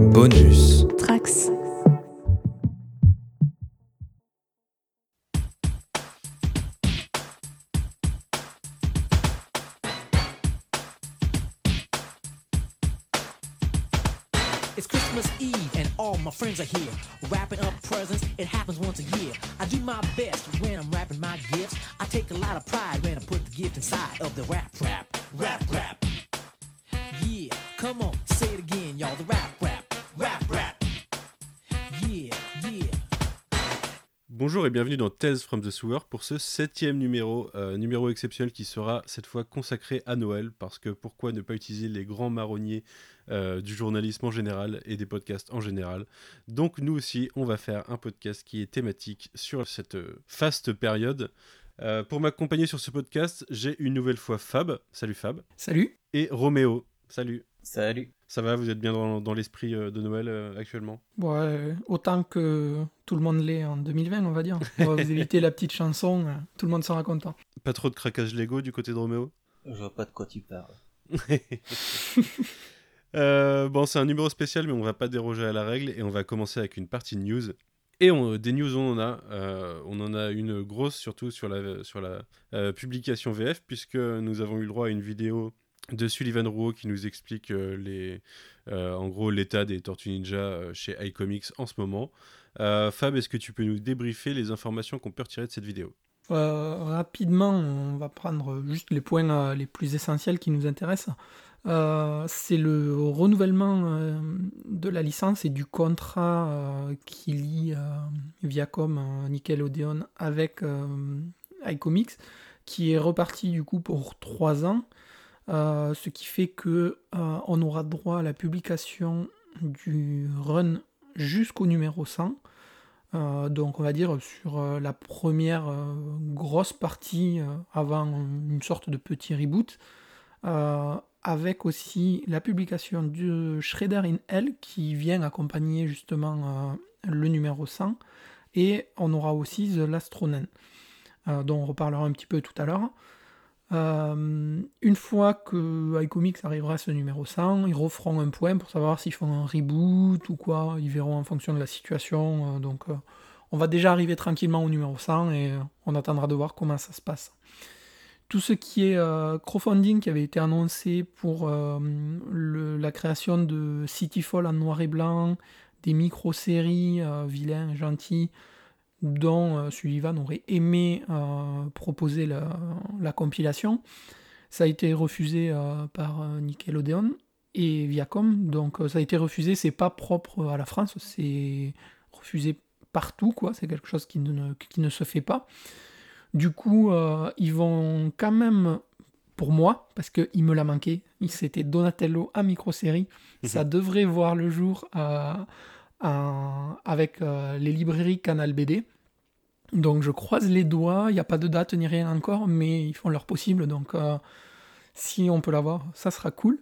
Bonus. Bonjour et bienvenue dans Tales from the Sewer pour ce septième numéro, euh, numéro exceptionnel qui sera cette fois consacré à Noël, parce que pourquoi ne pas utiliser les grands marronniers euh, du journalisme en général et des podcasts en général. Donc nous aussi, on va faire un podcast qui est thématique sur cette euh, faste période. Euh, pour m'accompagner sur ce podcast, j'ai une nouvelle fois Fab, salut Fab, Salut. et Roméo, salut. Salut. Ça va, vous êtes bien dans, dans l'esprit euh, de Noël euh, actuellement? Euh, autant que tout le monde l'est en 2020, on va dire. On va vous éviter la petite chanson, euh, tout le monde sera content. Pas trop de craquage Lego du côté de Roméo? Je vois pas de quoi tu parles. Euh, bon, c'est un numéro spécial, mais on va pas déroger à la règle et on va commencer avec une partie news. Et on- des news, on en a. Euh, on en a une grosse, surtout sur la, sur la euh, publication VF, puisque nous avons eu le droit à une vidéo de Sullivan Rouault qui nous explique euh, les, euh, en gros l'état des Tortues Ninja euh, chez iComics en ce moment. Fab, est-ce que tu peux nous débriefer les informations qu'on peut retirer de cette vidéo? Rapidement, on va prendre juste les points les plus essentiels qui nous intéressent. C'est le renouvellement de la licence et du contrat qui lie Viacom Nickelodeon avec iComics, qui est reparti du coup pour trois ans, Euh, ce qui fait que euh, on aura droit à la publication du run jusqu'au numéro 100. Euh, donc on va dire sur la première grosse partie avant une sorte de petit reboot, avec aussi la publication du Shredder in Hell qui vient accompagner justement le numéro 100, et on aura aussi The Last dont on reparlera un petit peu tout à l'heure. Euh, une fois que iComics arrivera à ce numéro 100, ils referont un point pour savoir s'ils font un reboot ou quoi. Ils verront en fonction de la situation. euh, donc, euh, on va déjà arriver tranquillement au numéro 100 et on attendra de voir comment ça se passe. Tout ce qui est crowdfunding qui avait été annoncé pour la création de Cityfall en noir et blanc, des micro-séries vilains, gentils, dont euh, Sullivan aurait aimé euh, proposer la, la compilation. Ça a été refusé euh, par Nickelodeon et Viacom, donc ça a été refusé, c'est pas propre à la France, c'est refusé partout, quoi, c'est quelque chose qui ne, qui ne se fait pas. Du coup, euh, ils vont quand même, pour moi, parce qu'il me l'a manqué, c'était Donatello à micro-série, ça devrait voir le jour en- avec euh, les librairies Canal BD. Donc je croise les doigts, il n'y a pas de date ni rien encore, mais ils font leur possible, donc euh, si on peut l'avoir, ça sera cool.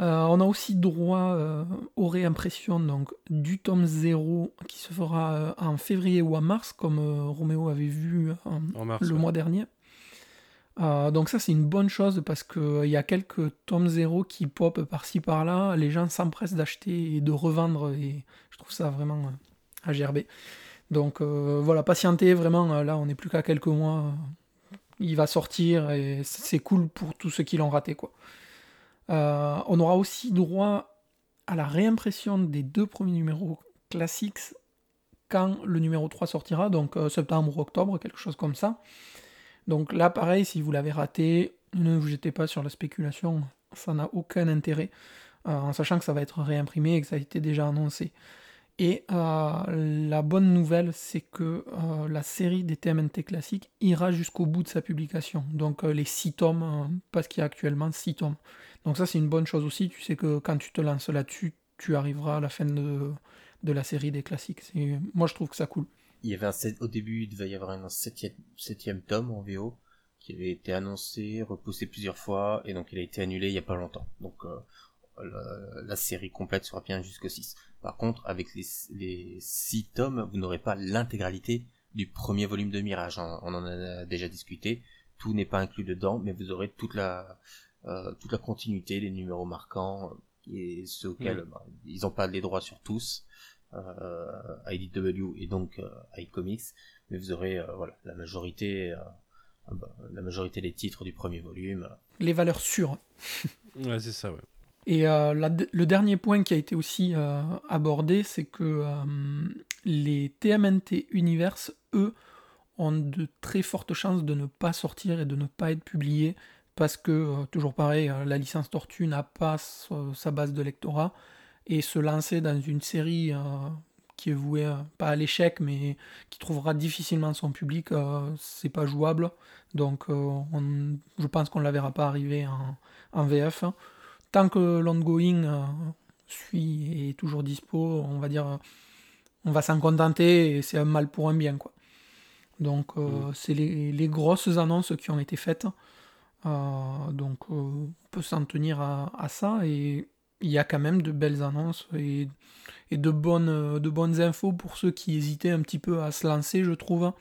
Euh, on a aussi droit euh, aux réimpressions donc, du tome 0 qui se fera en février ou en mars, comme Roméo avait vu En mars. le ouais. mois dernier. Euh, donc ça c'est une bonne chose parce qu'il y a quelques tomes 0 qui pop par-ci par-là, les gens s'empressent d'acheter et de revendre et je trouve ça vraiment euh, à gerber. Donc euh, voilà, patientez vraiment, euh, là on n'est plus qu'à quelques mois, euh, il va sortir et c'est cool pour tous ceux qui l'ont raté quoi. Euh, on aura aussi droit à la réimpression des deux premiers numéros classiques quand le numéro 3 sortira, donc euh, septembre ou octobre, quelque chose comme ça. Donc là, pareil, si vous l'avez raté, ne vous jetez pas sur la spéculation, ça n'a aucun intérêt, euh, en sachant que ça va être réimprimé et que ça a été déjà annoncé. Et euh, la bonne nouvelle, c'est que euh, la série des TMNT classiques ira jusqu'au bout de sa publication. Donc les 6 tomes, parce qu'il y a actuellement 6 tomes. Donc ça, c'est une bonne chose aussi. Tu sais que quand tu te lances là-dessus, tu arriveras à la fin de, de la série des classiques. Moi, je trouve que ça cool. Il y avait un sept- au début, il devait y avoir un septième, septième tome en VO qui avait été annoncé, repoussé plusieurs fois, et donc il a été annulé il y a pas longtemps. Donc euh, la, la série complète sera bien jusqu'au 6. Par contre, avec les, les 6 tomes, vous n'aurez pas l'intégralité du premier volume de Mirage. hein. On en a déjà discuté. Tout n'est pas inclus dedans, mais vous aurez toute la, euh, toute la continuité, les numéros marquants. et ceux auxquels bah, ils n'ont pas les droits sur tous, IDW et donc euh, iComics, mais vous aurez euh, voilà la majorité, la majorité des titres du premier volume. Les valeurs sûres. ouais, c'est ça, ouais. Et le dernier point qui a été aussi abordé, c'est que les TMNT Universe, eux, ont de très fortes chances de ne pas sortir et de ne pas être publiés parce que, euh, toujours pareil, euh, la licence Tortue n'a pas sa base de lectorat, et se lancer dans une série euh, qui est vouée, pas à l'échec, mais qui trouvera difficilement son public, c'est pas jouable. Donc je pense qu'on ne la verra pas arriver en, VF. Tant que l'ongoing suit et est toujours dispo, on va dire, on va s'en contenter, et c'est un mal pour un bien. quoi. Donc mmh. c'est les, grosses annonces qui ont été faites. Euh, donc euh, on peut s'en tenir à, ça et il y a quand même de belles annonces et, de, bonnes, de bonnes infos pour ceux qui hésitaient un petit peu à se lancer, je trouve.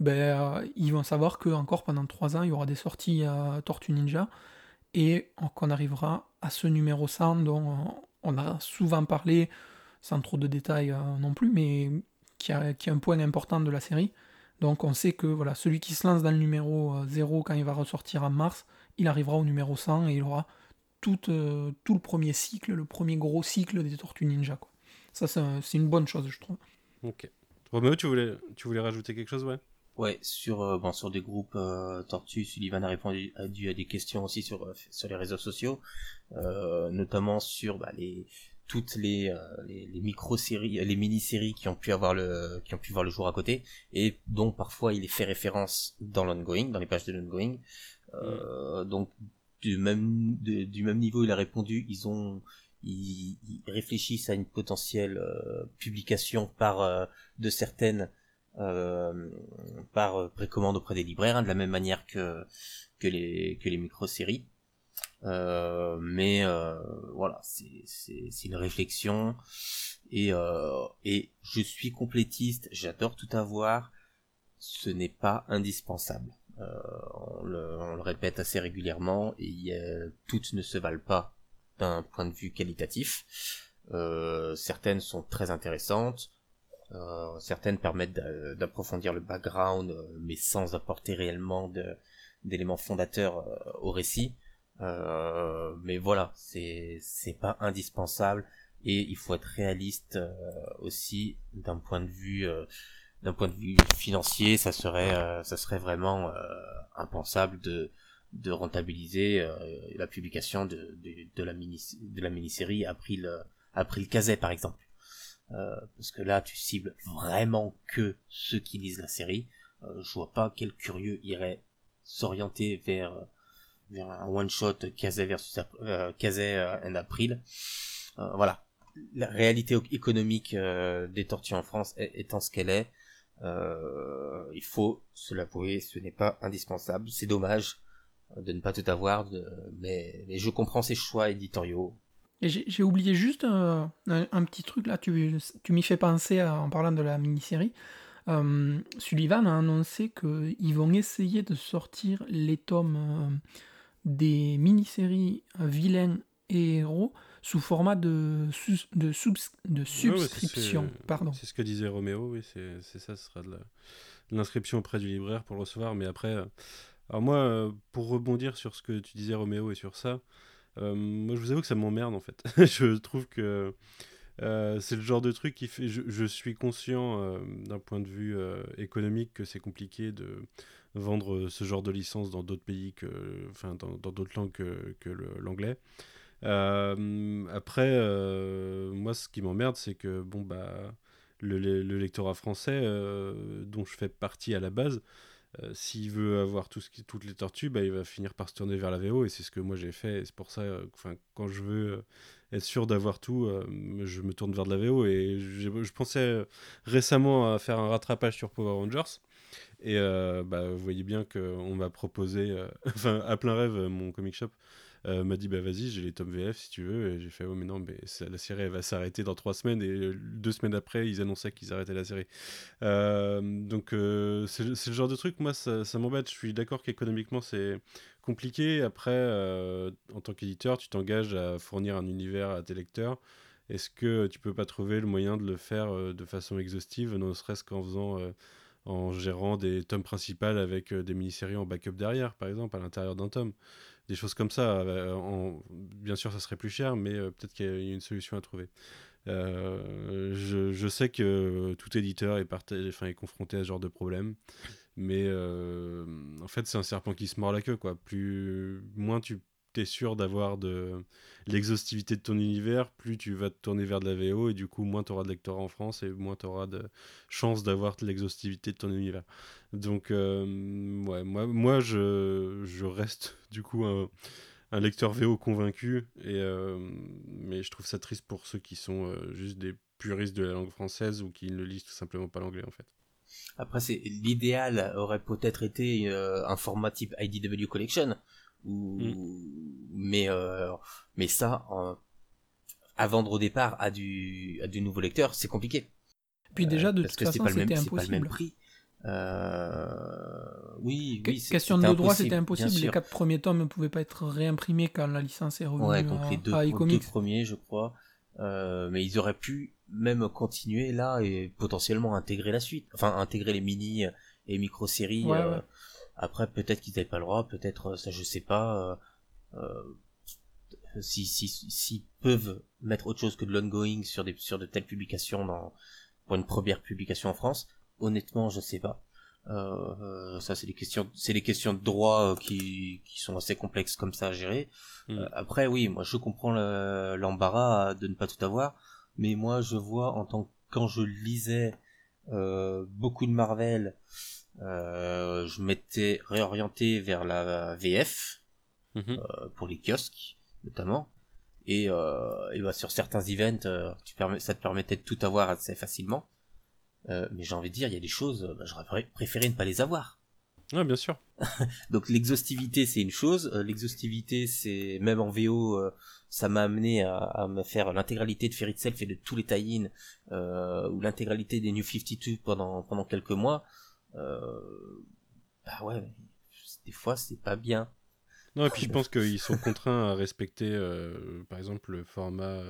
Ben, euh, ils vont savoir que encore pendant 3 ans, il y aura des sorties à Tortue Ninja et qu'on arrivera à ce numéro 100 dont on a souvent parlé, sans trop de détails non plus, mais qui, qui est un point important de la série. Donc on sait que voilà, celui qui se lance dans le numéro 0 euh, quand il va ressortir en mars, il arrivera au numéro 100 et il aura tout, euh, tout le premier cycle, le premier gros cycle des Tortues Ninja. Quoi. Ça, c'est une bonne chose, je trouve. Ok. Roméo, tu voulais, tu voulais rajouter quelque chose, ouais? Ouais, sur, euh, bon, sur des groupes Tortues, Sullivan a répondu à, des questions aussi sur, sur les réseaux sociaux, notamment sur bah, les, toutes les, euh, les, les micro-séries, les mini-séries qui ont pu avoir le, qui ont pu voir le jour à côté, et dont parfois il est fait référence dans l'ongoing, dans les pages de l'ongoing. Euh, mm. Donc du même, du même niveau, il a répondu, ils ont, ils, réfléchissent à une potentielle euh, publication par euh, de certaines euh, par précommande auprès des libraires, hein, de la même manière que que les que les micro-séries. Euh, mais euh, voilà, c'est une réflexion et, euh, et je suis complétiste, j'adore tout avoir. Ce n'est pas indispensable. On le, on, le, répète assez régulièrement et toutes ne se valent pas d'un point de vue qualitatif. certaines sont très intéressantes, euh, certaines permettent d'approfondir le background, mais sans apporter réellement d'éléments fondateurs au récit. Euh, mais voilà, c'est pas indispensable et il faut être réaliste euh, aussi d'un point de vue euh, d'un point de vue financier, ça serait ça serait vraiment impensable de de rentabiliser la publication de, de, la mini de la mini-série après le après le caset par exemple. parce que là tu cibles vraiment que ceux qui lisent la série. je vois pas quel curieux irait s'orienter vers vers un one shot Kazé versus euh, Kazé en April. Euh, voilà, la réalité économique euh, des tortues en France étant ce qu'elle est, euh, il faut se l'avouer, ce n'est pas indispensable. C'est dommage de ne pas tout avoir, mais, je comprends ces choix éditoriaux. J'ai oublié juste un, petit truc là, tu, tu m'y fais penser en parlant de la mini-série. Sullivan a annoncé qu'ils vont essayer de sortir les tomes des mini-séries vilains et héros sous format de, de, de subscription. Pardon. C'est ce que disait Roméo, oui, c'est ça, ce sera de l'inscription auprès du libraire pour le recevoir. Mais après, euh, alors moi, euh, pour rebondir sur ce que tu disais Roméo et sur ça, euh, moi je vous avoue que ça m'emmerde en fait. je trouve que c'est le genre de truc qui fait. Je, je suis conscient d'un point de vue économique que c'est compliqué de vendre ce genre de licence dans d'autres pays que, enfin, dans d'autres langues que, que l'anglais. Euh, après, euh, moi, ce qui m'emmerde, c'est que bon bah le, le lectorat français euh, dont je fais partie à la base, s'il veut avoir tout ce qui, toutes les tortues, bah, il va finir par se tourner vers la VO et c'est ce que moi j'ai fait. C'est pour ça, enfin, quand je veux être sûr d'avoir tout, je me tourne vers de la VO et je pensais récemment à faire un rattrapage sur Power Rangers. Et bah, vous voyez bien qu'on m'a proposé, enfin à plein rêve, mon comic shop euh, m'a dit bah vas-y, j'ai les tomes VF si tu veux. Et j'ai fait oh mais non, mais la série elle va s'arrêter dans trois semaines et deux semaines après ils annonçaient qu'ils arrêtaient la série. donc c'est le genre de truc, moi ça, m'embête. Je suis d'accord qu'économiquement c'est compliqué. Après, euh, en tant qu'éditeur, tu t'engages à fournir un univers à tes lecteurs. Est-ce que tu peux pas trouver le moyen de le faire euh, de façon exhaustive, ne serait-ce qu'en faisant, euh, en gérant des tomes principaux avec des mini-séries en backup derrière, par exemple, à l'intérieur d'un tome? Des choses comme ça. En... Bien sûr, ça serait plus cher, mais peut-être qu'il y a une solution à trouver. Je, je, sais que tout éditeur est, enfin, est confronté à ce genre de problème. Mais euh, en fait, c'est un serpent qui se mord la queue, quoi. Plus, moins tu es sûr d'avoir de l'exhaustivité de ton univers, plus tu vas te tourner vers de la VO, et du coup, moins tu auras de lecteurs en France, et moins tu auras de chance d'avoir l'exhaustivité de ton univers. Donc, euh, ouais, moi, moi je, je reste du coup un, lecteur VO convaincu, et, euh, mais je trouve ça triste pour ceux qui sont juste des puristes de la langue française ou qui ne lisent tout simplement pas l'anglais, en fait. Après, c'est l'idéal aurait peut-être été euh, un format type IDW Collection, ou mm. mais euh, mais ça, à vendre au départ à du à du nouveau lecteur, c'est compliqué. Puis déjà de toute façon, c'était impossible. Pas le même prix. Euh... Oui, oui. Question de droit, c'était impossible. Les quatre premiers tomes ne pouvaient pas être réimprimés quand la licence est revenue ouais, donc les deux, premiers, je crois. Euh, mais ils auraient pu même continuer là et potentiellement intégrer la suite. Enfin, intégrer les mini et micro-séries. Euh, après, peut-être qu'ils n'avaient pas le droit, peut-être, euh, ça je sais pas. si, si, si peuvent mettre autre chose que de l'ongoing sur des sur de telles publications dans pour une première publication en France, honnêtement, je sais pas. Euh, ça c'est des questions c'est des questions de droit qui, qui sont assez complexes comme ça à gérer Mm. Euh, après, oui, moi je comprends l'embarras de ne pas tout avoir, mais moi je vois en tant que quand je lisais euh, beaucoup de Marvel, euh, je m'étais réorienté vers la VF mm-hmm. euh, pour les kiosques notamment. Et, euh, et bah, sur certains events, euh, tu permets, ça te permettait de tout avoir assez facilement. mais j'ai envie de dire, il y a des choses, bah, j'aurais préféré ne pas les avoir. Ouais, bien sûr. Donc l'exhaustivité c'est une chose, euh, l'exhaustivité c'est même en VO euh, ça m'a amené à, me faire l'intégralité de Fairy Self et de tous les tie euh, ou l'intégralité des New 52 pendant pendant quelques mois. Euh, bah ouais, des fois c'est pas bien. Non et puis je pense qu'ils sont contraints à respecter par exemple le format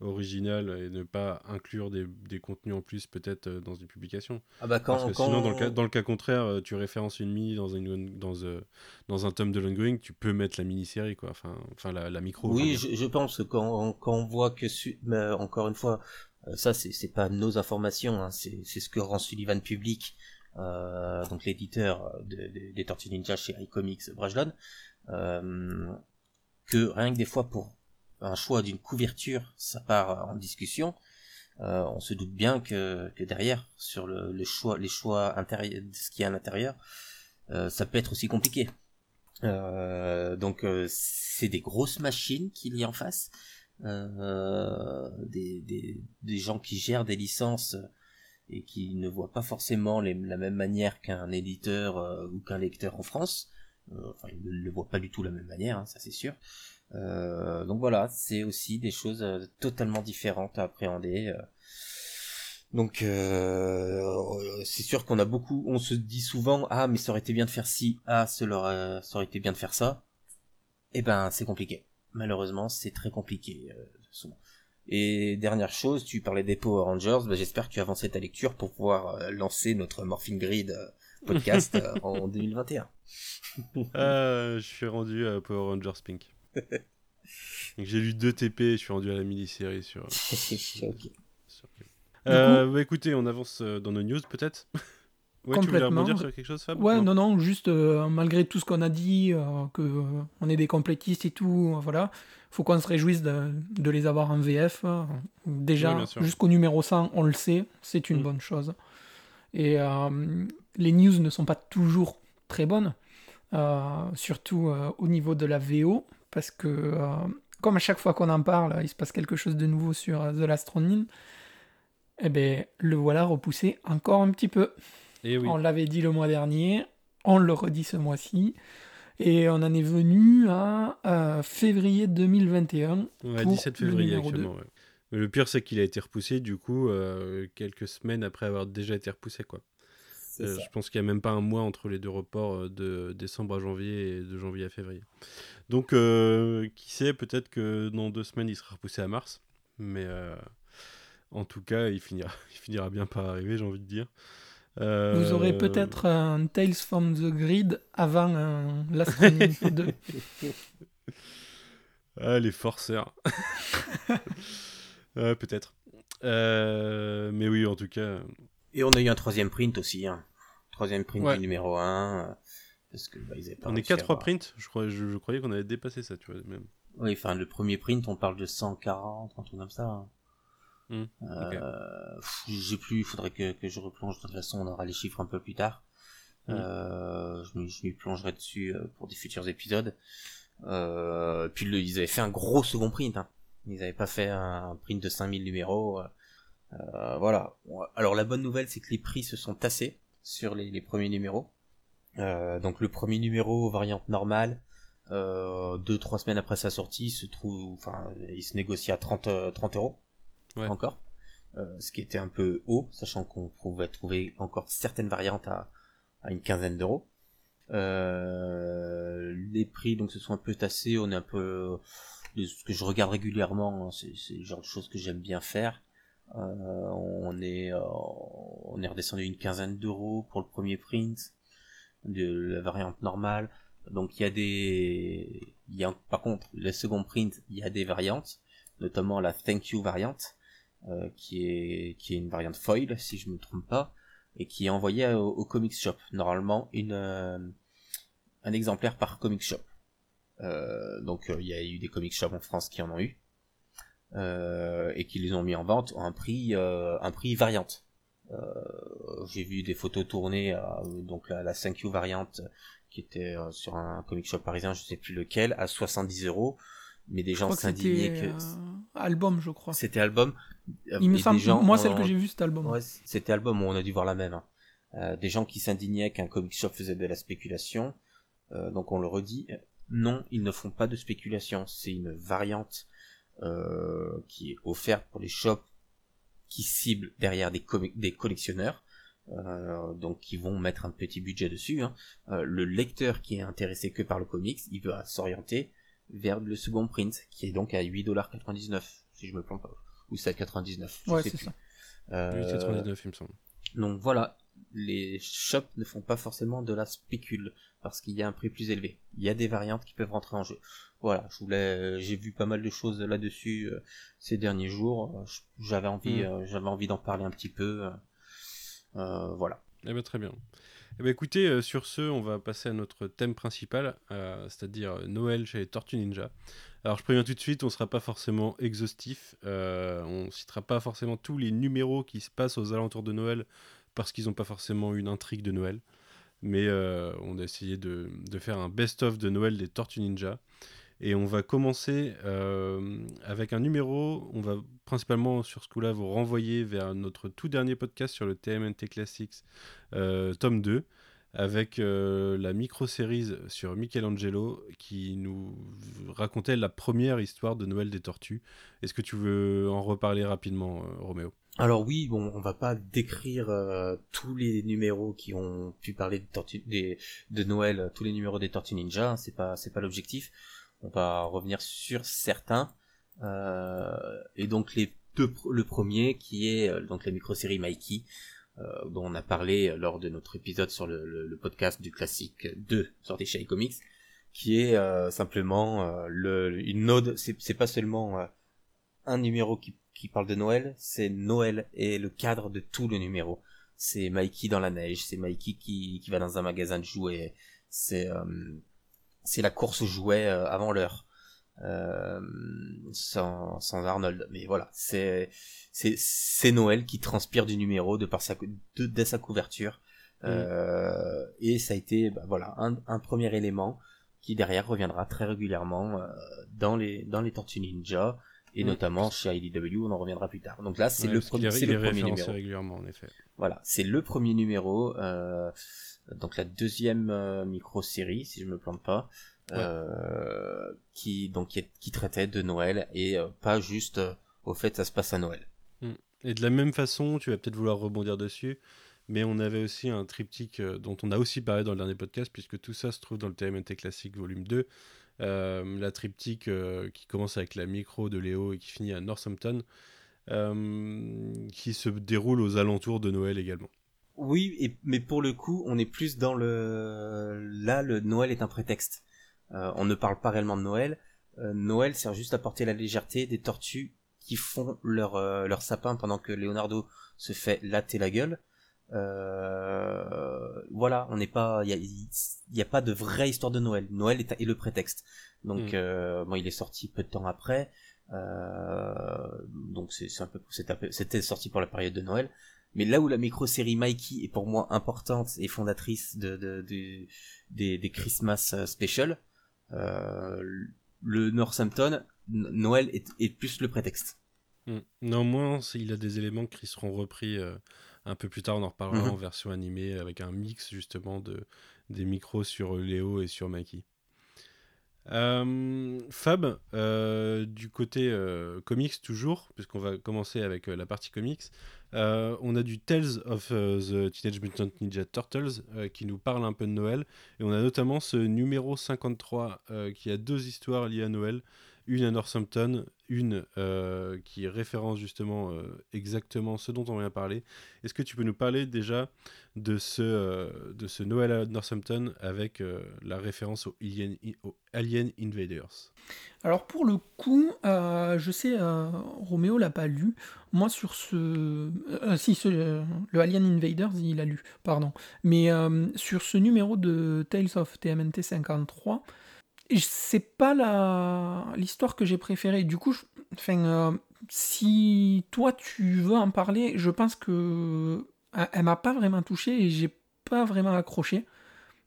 original et ne pas inclure des, des contenus en plus peut-être euh, dans une publication. Ah bah quand, Parce que sinon, dans le, cas, dans le cas contraire, euh, tu références une mini dans, une, dans, euh, dans un tome de l'ongoing, tu peux mettre la mini-série, quoi. Enfin, enfin la, la micro. Oui, je, je, pense que quand, quand on voit que, mais encore une fois, ça c'est pas nos informations, hein, c'est ce que rend Sullivan public, euh, donc l'éditeur de, des Tortues Ninja chez iComics Brajlon, euh, que rien que des fois pour un choix d'une couverture, ça part en discussion. Euh, on se doute bien que, que derrière, sur le, le, choix, les choix intérieurs, ce qu'il y a à l'intérieur, euh, ça peut être aussi compliqué. Euh, donc euh, c'est des grosses machines qu'il y a en face, euh, des, des, des, gens qui gèrent des licences et qui ne voient pas forcément la même manière qu'un éditeur ou qu'un lecteur en France. enfin, ils ne le voient pas du tout la même manière, hein, ça c'est sûr. Euh, donc voilà, c'est aussi des choses euh, totalement différentes à appréhender. Euh. Donc c'est sûr qu'on a beaucoup, on se dit souvent ah mais ça aurait été bien de faire ci, ah ça aurait été bien de faire ça. Eh ben c'est compliqué. Malheureusement c'est très compliqué souvent. Et dernière chose, tu parlais des Power Rangers, bah, j'espère que tu as avancé ta lecture pour pouvoir lancer notre Morphing Grid podcast en 2021. je suis rendu à Power Rangers Pink. j'ai lu deux TP et je suis rendu à la mini-série sur. Euh, bah, écoutez, on avance euh, dans nos news peut-être. Ouais, Tu voulais dire sur quelque chose, Fab? Ouais, non, non, juste euh, malgré tout ce qu'on a dit, que on est des complétistes et tout, voilà, faut qu'on se réjouisse de, de, les avoir en VF. Déjà, jusqu'au numéro 100, on le sait, c'est une mm. bonne chose. Et les news ne sont pas toujours très bonnes, surtout au niveau de la VO parce que euh, comme à chaque fois qu'on en parle, il se passe quelque chose de nouveau sur euh, The Last Ronin, eh ben, le voilà repoussé encore un petit peu. Et oui. On l'avait dit le mois dernier, on le redit ce mois-ci, et on en est venu à, euh, février 2021. Ouais, 17 février actuellement. Le pire, c'est qu'il a été repoussé, du coup, quelques semaines après avoir déjà été repoussé, quoi. Euh, je pense qu'il n'y a même pas un mois entre les deux reports euh, de décembre à janvier et de janvier à février. Donc, euh, qui sait, peut-être que dans deux semaines, il sera repoussé à mars. Mais euh, en tout cas, il finira, il finira bien par arriver, j'ai envie de dire. Euh, Vous aurez peut-être un Tales from the Grid avant un Last Running 2. Ah, les forceurs. Peut-être. Euh, mais oui, en tout cas. Et on a eu un troisième print aussi. Hein. Troisième print Ouais. du numéro 1. parce que, bah, ils avaient pas On est réussi 4 à 3 avoir- prints je, crois, je, je croyais qu'on avait dépassé ça, tu vois, même. Oui, enfin, le premier print, on parle de 140, un truc comme ça. hein. Hmm, Euh, J'ai plus, il faudrait que, que je replonge. De toute façon, on aura les chiffres un peu plus tard. Hmm. Euh, je m'y- je m'y plongerai dessus euh, pour des futurs épisodes. Puis le, ils avaient fait un gros second print. Hein. Ils avaient pas fait un print de 5000 numéros. euh, voilà. Alors la bonne nouvelle, c'est que les prix se sont tassés sur les, les premiers numéros. Euh, donc le premier numéro, variante normale, euh, deux trois semaines après sa sortie, se trouve, enfin, il se négocie à 30, euh, 30 euros Encore, Euh, ce qui était un peu haut, sachant qu'on pouvait trouver encore certaines variantes à, à une quinzaine d'euros. Euh, les prix donc se sont un peu tassés, on est un peu ce que je regarde régulièrement, hein, c'est c'est le genre de choses que j'aime bien faire. Euh, on est euh, on est redescendu une quinzaine d'euros pour le premier print de la variante normale. Donc il y a des il y a par contre le second print, il y a des variantes, notamment la thank you variante euh, qui est qui est une variante foil si je me trompe pas et qui est envoyée au, au comics shop. Normalement une euh, un exemplaire par comic shop. Euh, donc euh, il y a eu des comic shops en France qui en ont eu euh, et qui les ont mis en vente à un prix euh, un prix variante. Euh, J'ai vu des photos tournées donc la, la 5Q variante qui était sur un comic shop parisien, je sais plus lequel, à 70 euros, mais des gens que s'indignaient que album, je crois. c'était album. euh, Il me semble, gens moi celle que j'ai vue c'était album. Ouais, c'était album où on a dû voir la même. hein. Euh, des gens qui s'indignaient qu'un comic shop faisait de la spéculation. Euh, donc on le redit, non, ils ne font pas de spéculation. C'est une variante euh, qui est offerte pour les shops qui ciblent derrière des, des collectionneurs. Euh, donc qui vont mettre un petit budget dessus. hein. Euh, le lecteur qui est intéressé que par le comics, il va s'orienter vers le second print, qui est donc à 8,99$, si je me plante pas. Ou 7,99$. je Ouais, sais c'est plus. ça. Euh, 8,99 il me semble. donc voilà, les shops ne font pas forcément de la spécule parce qu'il y a un prix plus élevé. Il y a des variantes qui peuvent rentrer en jeu. Voilà, je voulais, j'ai vu pas mal de choses là-dessus euh, ces derniers jours. Euh, J'avais envie, Mm. euh, j'avais envie d'en parler un petit peu. euh, euh, voilà. Eh ben, très bien. Eh ben, écoutez, euh, sur ce, on va passer à notre thème principal, euh, c'est-à-dire euh, Noël chez les Tortues Ninja. Alors, je préviens tout de suite, on ne sera pas forcément exhaustif. on citera pas forcément tous les numéros qui se passent aux alentours de Noël parce qu'ils n'ont pas forcément une intrigue de Noël. Mais on a essayé de, de faire un best-of de Noël des Tortues Ninja. Et on va commencer euh, avec un numéro. On va principalement sur ce coup-là vous renvoyer vers notre tout dernier podcast sur le TMNT Classics, euh, tome 2, avec euh, la micro-série sur Michelangelo qui nous racontait la première histoire de Noël des Tortues. Est-ce que tu veux en reparler rapidement, Roméo? Alors oui, bon, on va pas décrire tous les numéros qui ont pu parler de, de Noël, tous les numéros des Tortues Ninja. hein, c'est pas, c'est pas l'objectif. On va revenir sur certains. Euh, et donc le premier qui est euh, donc la micro-série Mikey, euh, dont on a parlé lors de notre épisode sur le, podcast du classique 2 sorti chez iComics, qui est simplement le, une ode. C'est, pas seulement un numéro qui, parle de Noël, c'est Noël et le cadre de tout le numéro. C'est Mikey dans la neige, c'est Mikey qui, qui va dans un magasin de jouets, c'est c'est la course aux jouets euh, avant l'heure. Euh, sans, sans Arnold, mais voilà, c'est c'est c'est Noël qui transpire du numéro de par sa de, dès sa couverture, Euh, et ça a été bah, voilà un, un premier élément qui derrière reviendra très régulièrement euh, dans les dans les Tortues Ninja et Mm. notamment chez IDW, on en reviendra plus tard. Donc là, c'est Ouais, le, est le premier numéro. régulièrement, en effet. Voilà, c'est le premier numéro, euh, donc la deuxième euh, micro-série, si je me plante pas, Ouais. euh, qui donc qui, qui traitait de Noël et euh, pas juste au fait ça se passe à Noël. Et de la même façon, tu vas peut-être vouloir rebondir dessus, Mais on avait aussi un triptyque dont on a aussi parlé dans le dernier podcast, puisque tout ça se trouve dans le TMNT Classique volume 2. la triptyque qui commence avec la micro de Léo et qui finit à Northampton, qui se déroule aux alentours de Noël également. Oui, et, mais pour le coup, on est plus dans le... Là, le Noël est un prétexte. on ne parle pas réellement de Noël. Noël sert juste à porter la légèreté des tortues qui font leur, euh, leur sapin pendant que Leonardo se fait latter la gueule. Euh, voilà, on n'est pas, il y a, a, pas de vraie histoire de Noël. Noël est, est le prétexte. Donc, mm. euh, bon, il est sorti peu de temps après. Euh, donc c'est un peu, c'était sorti pour la période de Noël. Mais là où la micro-série Mikey est pour moi importante et fondatrice de, de, de des, des, Christmas Special, euh, le Northampton Noël est, plus le prétexte. Hmm. Néanmoins, il a des éléments qui seront repris euh, un peu plus tard, on en reparlera mhm. en version animée, avec un mix justement de, des micros sur Léo et sur Mikey. Euh, Fab, euh, du côté comics toujours, puisqu'on va commencer avec la partie comics, on a du Tales of the Teenage Mutant Ninja Turtles qui nous parle un peu de Noël, et on a notamment ce numéro 53 qui a deux histoires liées à Noël une à Northampton, une euh, qui référence justement euh, exactement ce dont on vient parler. Est-ce que tu peux nous parler déjà de ce, euh, de ce Noël à Northampton avec la référence aux Alien, Alien, Invaders? Alors pour le coup, je sais, Roméo l'a pas lu. Moi sur ce... si, le Alien Invaders, il a lu, pardon. Mais sur ce numéro de Tales of TMNT 53, c'est pas la l'histoire que j'ai préférée. Du coup, enfin, euh, si toi tu veux en parler, je pense que elle m'a pas vraiment touché et j'ai pas vraiment accroché.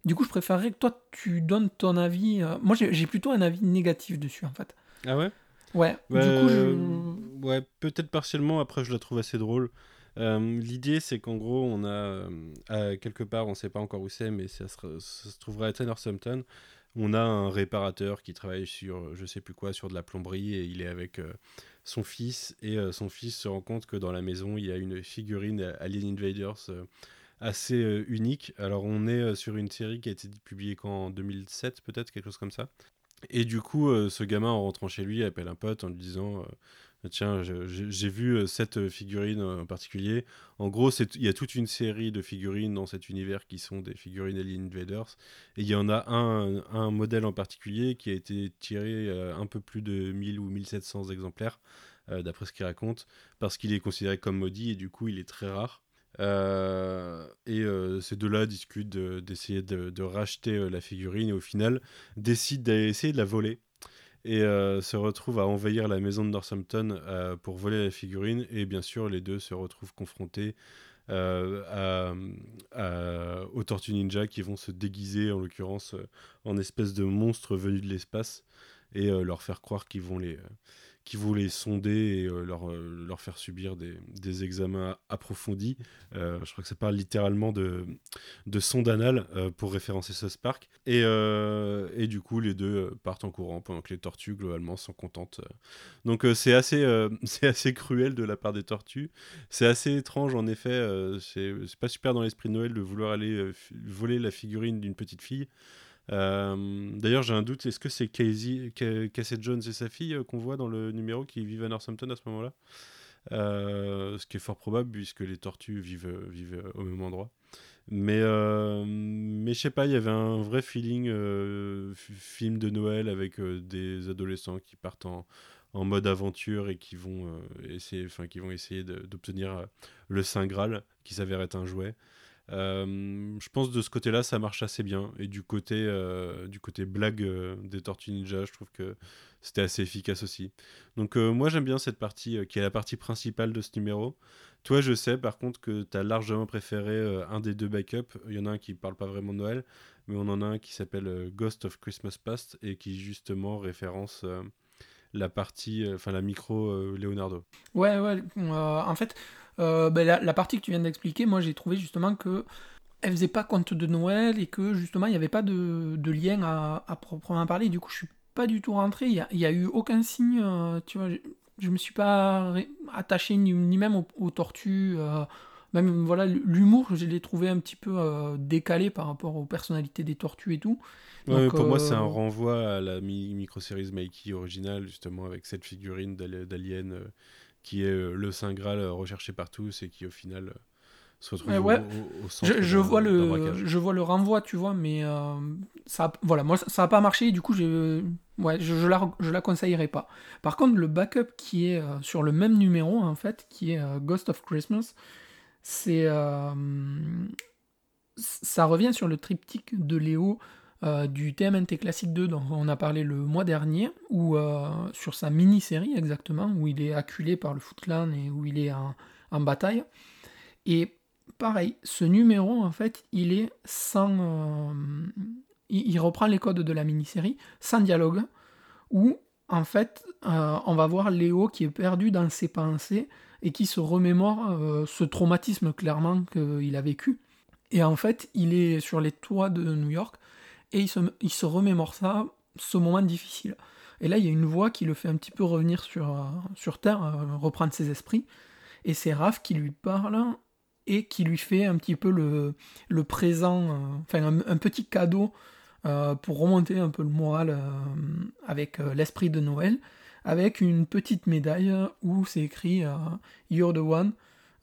Du coup, je préférerais que toi tu donnes ton avis. Euh, moi, j'ai plutôt un avis négatif dessus en fait. Ah ouais? Ouais. du coup, je... ouais, peut-être partiellement. Après, je la trouve assez drôle. Euh, l'idée, c'est qu'en gros, on a quelque part, on sait pas encore où c'est, mais ça se, ça se trouvera à Northampton on a un réparateur qui travaille sur je sais plus quoi, sur de la plomberie et il est avec euh, son fils et euh, son fils se rend compte que dans la maison il y a une figurine Alien Invaders euh, assez unique. Alors on est sur une série qui a été publiée qu'en 2007 peut-être quelque chose comme ça. Et du coup ce gamin en rentrant chez lui appelle un pote en lui disant Tiens, j'ai vu euh, cette euh, figurine en particulier. En gros, il y a toute une série de figurines dans cet univers qui sont des figurines Alien Invaders. Et il y en a un, modèle en particulier qui a été tiré euh, un peu plus de 1000 ou 1700 exemplaires, d'après ce qu'il raconte, parce qu'il est considéré comme maudit et du coup, il est très rare. et ces deux-là discutent d'essayer de, de, racheter la figurine et au final décident d'essayer de la voler et euh, se retrouve à envahir la maison de Northampton euh, pour voler la figurine. Et bien sûr, les deux se retrouvent confrontés euh, aux Tortues Ninja qui vont se déguiser, en l'occurrence, en espèces de monstres venus de l'espace et leur faire croire qu'ils vont les qui voulait sonder et euh, leur, euh, leur faire subir des, examens approfondis. Euh, je crois que ça parle littéralement de, de sonde anal pour référencer ce Spark. Et, et du coup, les deux partent en courant pendant que les tortues, globalement, sont contentes. Donc c'est assez, c'est assez cruel de la part des tortues. C'est assez étrange, en effet. c'est pas super dans l'esprit de Noël de vouloir aller voler la figurine d'une petite fille. Euh, d'ailleurs, j'ai un doute, est-ce que c'est Casey, Cassette Jones et sa fille euh, qu'on voit dans le numéro qui vivent à Northampton à ce moment-là? Euh, Ce qui est fort probable puisque les tortues vivent, vivent au même endroit. Mais, mais je sais pas, il y avait un vrai feeling film de Noël avec des adolescents qui partent en, en mode aventure et qui vont essayer, qui vont essayer d'obtenir le Saint Graal, qui s'avère être un jouet. Euh, je pense de ce côté-là, ça marche assez bien. Et du côté, euh, du côté blague euh, des Tortues Ninja, je trouve que c'était assez efficace aussi. Donc moi, j'aime bien cette partie qui est la partie principale de ce numéro. Toi, je sais par contre que tu as largement préféré un des deux backups. Il y en a un qui parle pas vraiment de Noël, mais on en a un qui s'appelle Ghost of Christmas Past et qui justement référence la partie, enfin la micro Leonardo. Ouais, ouais. en fait, euh, ben, la, partie que tu viens d'expliquer, moi j'ai trouvé justement que elle faisait pas compte de Noël et que justement il n'y avait pas de, lien à, proprement parler. Du coup, je suis pas du tout rentré. Il n'y a, eu aucun signe. Euh, tu vois, je, ne me suis pas attaché ni, même aux, tortues. Euh, Même voilà, l'humour, je l'ai trouvé un petit peu euh, décalé par rapport aux personnalités des tortues et tout. Ouais, pour moi, c'est un renvoi à la micro-série Mikey originale, justement, avec cette figurine d'Alien qui est le Saint Graal recherché par tous et qui, au final, se retrouve au, centre je, vois le, je vois le renvoi, tu vois, mais ça, voilà, moi, ça n'a pas marché, du coup, j'ai ouais, je, je, la, je la conseillerais pas. Par contre, le backup qui est euh, sur le même numéro, en fait, qui est euh, Ghost of Christmas, c'est. Euh, ça revient sur le triptyque de Léo du TMNT Classic 2 dont on a parlé le mois dernier, ou sur sa mini-série exactement, où il est acculé par le Foot et où il est en, bataille. Et pareil, ce numéro, en fait, il est sans il, reprend les codes de la mini-série, sans dialogue, où en fait euh, on va voir Léo qui est perdu dans ses pensées et qui se remémore euh, ce traumatisme clairement qu'il a vécu. Et en fait, il est sur les toits de New York et il se, remémore ça, ce moment difficile. Et là, il y a une voix qui le fait un petit peu revenir sur, euh, Terre, reprendre ses esprits. Et c'est Raph qui lui parle et qui lui fait un petit peu le, présent, enfin un, petit cadeau euh, pour remonter un peu le moral euh, avec euh, l'esprit de Noël, avec une petite médaille où c'est écrit You're the one,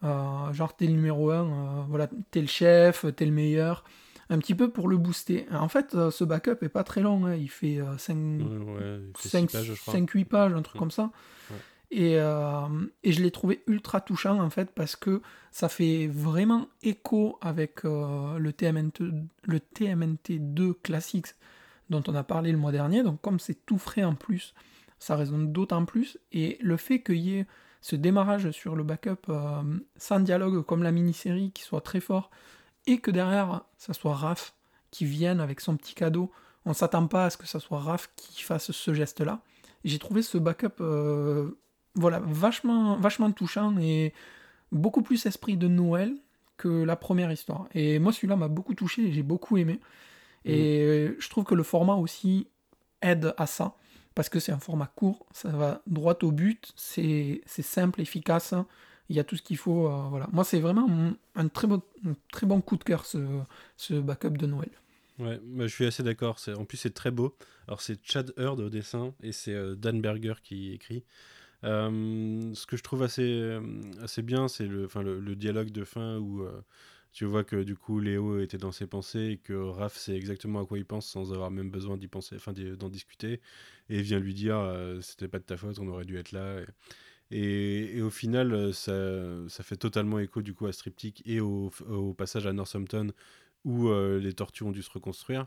genre t'es le numéro 1, voilà, t'es le chef, t'es le meilleur, un petit peu pour le booster. En fait, ce backup est pas très long, hein. il fait 5-8 pages, un truc comme ça. Et, euh, et, je l'ai trouvé ultra touchant en fait parce que ça fait vraiment écho avec euh, le, TMNT, le TMNT2 Classics dont on a parlé le mois dernier. Donc comme c'est tout frais en plus, ça résonne d'autant plus. Et le fait qu'il y ait ce démarrage sur le backup euh, sans dialogue comme la mini-série qui soit très fort et que derrière ça soit Raph qui vienne avec son petit cadeau, on s'attend pas à ce que ça soit Raph qui fasse ce geste là. J'ai trouvé ce backup voilà, vachement, vachement touchant et beaucoup plus esprit de Noël que la première histoire. Et moi, celui-là m'a beaucoup touché et j'ai beaucoup aimé. Et mm. je trouve que le format aussi aide à ça, parce que c'est un format court, ça va droit au but, c'est simple, efficace, il y a tout ce qu'il faut. Euh, voilà. Moi, c'est vraiment un, très bon, très bon coup de cœur, ce, ce backup de Noël. Ouais, je suis assez d'accord. En plus, c'est très beau. Alors, c'est Chad Hurd au dessin et c'est euh, Dan Berger qui écrit. Euh, ce que je trouve assez, assez bien, c'est le, le, dialogue de fin où tu vois que du coup Léo était dans ses pensées et que Raph sait exactement à quoi il pense sans avoir même besoin d'y penser, enfin d'en discuter, et vient lui dire c'était pas de ta faute, on aurait dû être là. Et, au final, ça, ça, fait totalement écho du coup à Striptic et au, passage à Northampton où les tortues ont dû se reconstruire.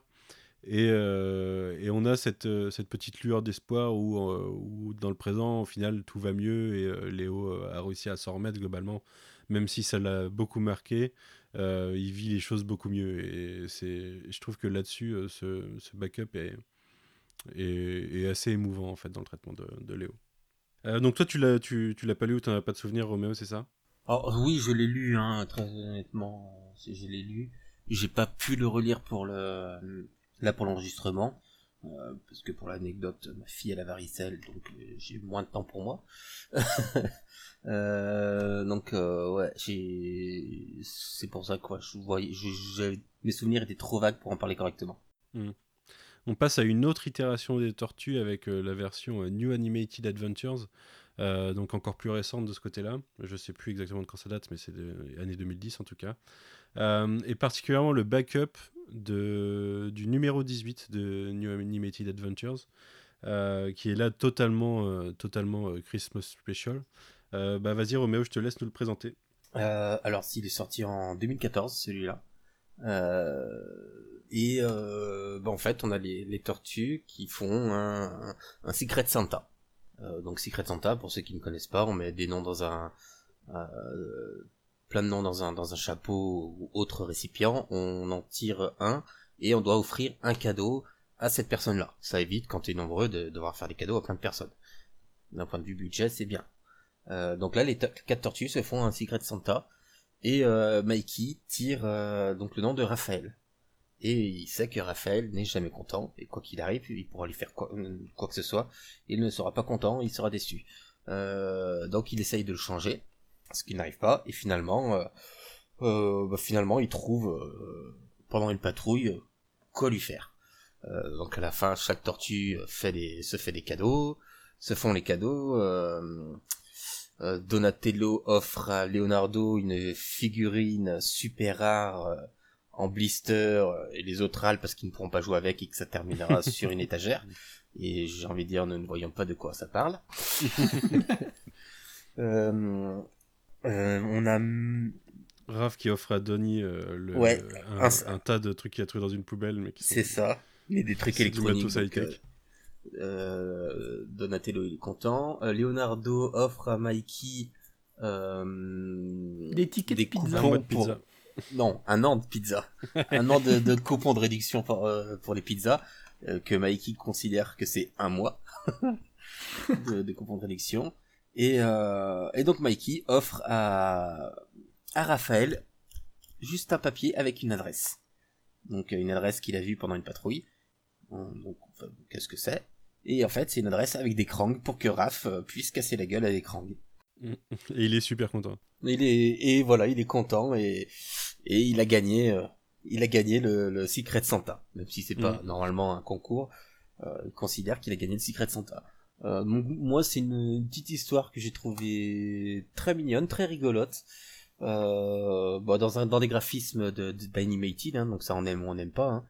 Et, euh, on a cette, euh, petite lueur d'espoir où, euh, dans le présent, au final, tout va mieux et Léo a réussi à s'en remettre globalement. Même si ça l'a beaucoup marqué, il vit les choses beaucoup mieux. Et je trouve que là-dessus, ce, backup est, assez émouvant en fait dans le traitement de, de Léo. Donc toi, tu l'as, tu, tu l'as pas lu ou tu n'en as pas de souvenir, Roméo, c'est ça? Oh, Oui, je l'ai lu, hein, très honnêtement. Je l'ai lu. J'ai pas pu le relire pour le là pour l'enregistrement, euh, parce que pour l'anecdote, ma fille elle a varicelle, donc euh, j'ai moins de temps pour moi. euh, donc euh, ouais, c'est pour ça quoi. Je voyais, mes souvenirs étaient trop vagues pour en parler correctement. Hmm. On passe à une autre itération des Tortues avec la version New Animated Adventures. donc encore plus récente de ce côté-là. Je sais plus exactement de quand ça date, mais c'est l'année 2010 en tout cas. et particulièrement le backup du numéro 18 de New Animated Adventures, euh, qui est là totalement, euh, euh, Christmas Special. bah vas-y Roméo, je te laisse nous le présenter. alors s'il est sorti en 2014 celui-là. Et bah, en fait on a les, les tortues qui font un, un, Secret Santa. donc Secret Santa, pour ceux qui ne connaissent pas, on met des noms dans un plein de noms dans un, dans un chapeau ou autre récipient, on en tire un et on doit offrir un cadeau à cette personne-là. Ça évite, quand tu es nombreux, de devoir faire des cadeaux à plein de personnes. D'un point de vue budget, c'est bien. Euh, donc là, les quatre tortues se font un Secret Santa et euh, Mikey tire euh, donc le nom de Raphaël. Et il sait que Raphaël n'est jamais content, et quoi qu'il arrive, il pourra lui faire quoi, quoi, que ce soit, il ne sera pas content, il sera déçu. donc il essaye de le changer, ce qui n'arrive pas, et finalement, euh, euh, bah, finalement, il trouve pendant une patrouille quoi lui faire. donc à la fin, chaque tortue fait des, se fait des cadeaux, se font les cadeaux. Donatello offre à Leonardo une figurine super rare en blister et les autres râlent parce qu'ils ne pourront pas jouer avec et que ça terminera sur une étagère. Et j'ai envie de dire, nous ne voyons pas de quoi ça parle. Euh, euh, on a Raph qui offre à Donnie euh, le, un, tas de trucs qu'il a trouvé dans une poubelle. mais C'est ça. Il y a des trucs électroniques. Donatello il est content. Leonardo offre à Mikey des tickets de pizza. de pizza. Non, un an de pizza. un an de, de coupons de réduction pour, pour les pizzas. Euh, que Mikey considère que c'est un mois de, de coupons de réduction. Et, euh, et donc Mikey offre à, à Raphaël juste un papier avec une adresse. Donc une adresse qu'il a vue pendant une patrouille. Donc qu'est-ce que c'est? Et en fait c'est une adresse avec des crangs pour que Raph euh, puisse casser la gueule à des crangs. Et il est super content. Il est et voilà il est content et et il a gagné il a gagné le, le Secret Santa, même si c'est pas mm. normalement un concours. Euh, il considère qu'il a gagné le Secret Santa. Euh, moi, c'est une, petite histoire que j'ai trouvée très mignonne, très rigolote. Euh, bon, dans, un, dans des graphismes de, d'animated, hein, donc ça on aime ou on n'aime pas. Hein.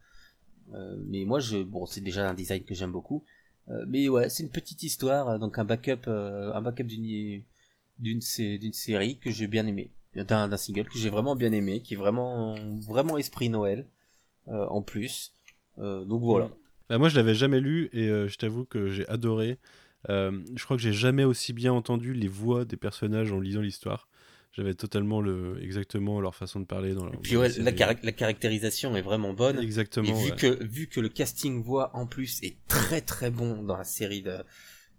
Euh, mais moi, je, bon, c'est déjà un design que j'aime beaucoup. Euh, mais ouais, c'est une petite histoire, donc un backup, euh, d'une d'une série que j'ai bien aimé d'un single que j'ai vraiment bien aimé, qui est vraiment vraiment esprit Noël euh, en plus. Euh, donc voilà. Bah, moi je l'avais jamais lu et euh, je t'avoue que j'ai adoré. je crois que j'ai jamais aussi bien entendu les voix des personnages en lisant l'histoire. J'avais totalement le exactement leur façon de parler dans. et puis ouais, la, la, caractérisation est vraiment bonne. Exactement. Et vu que vu que le casting voix en plus est très très bon dans la série de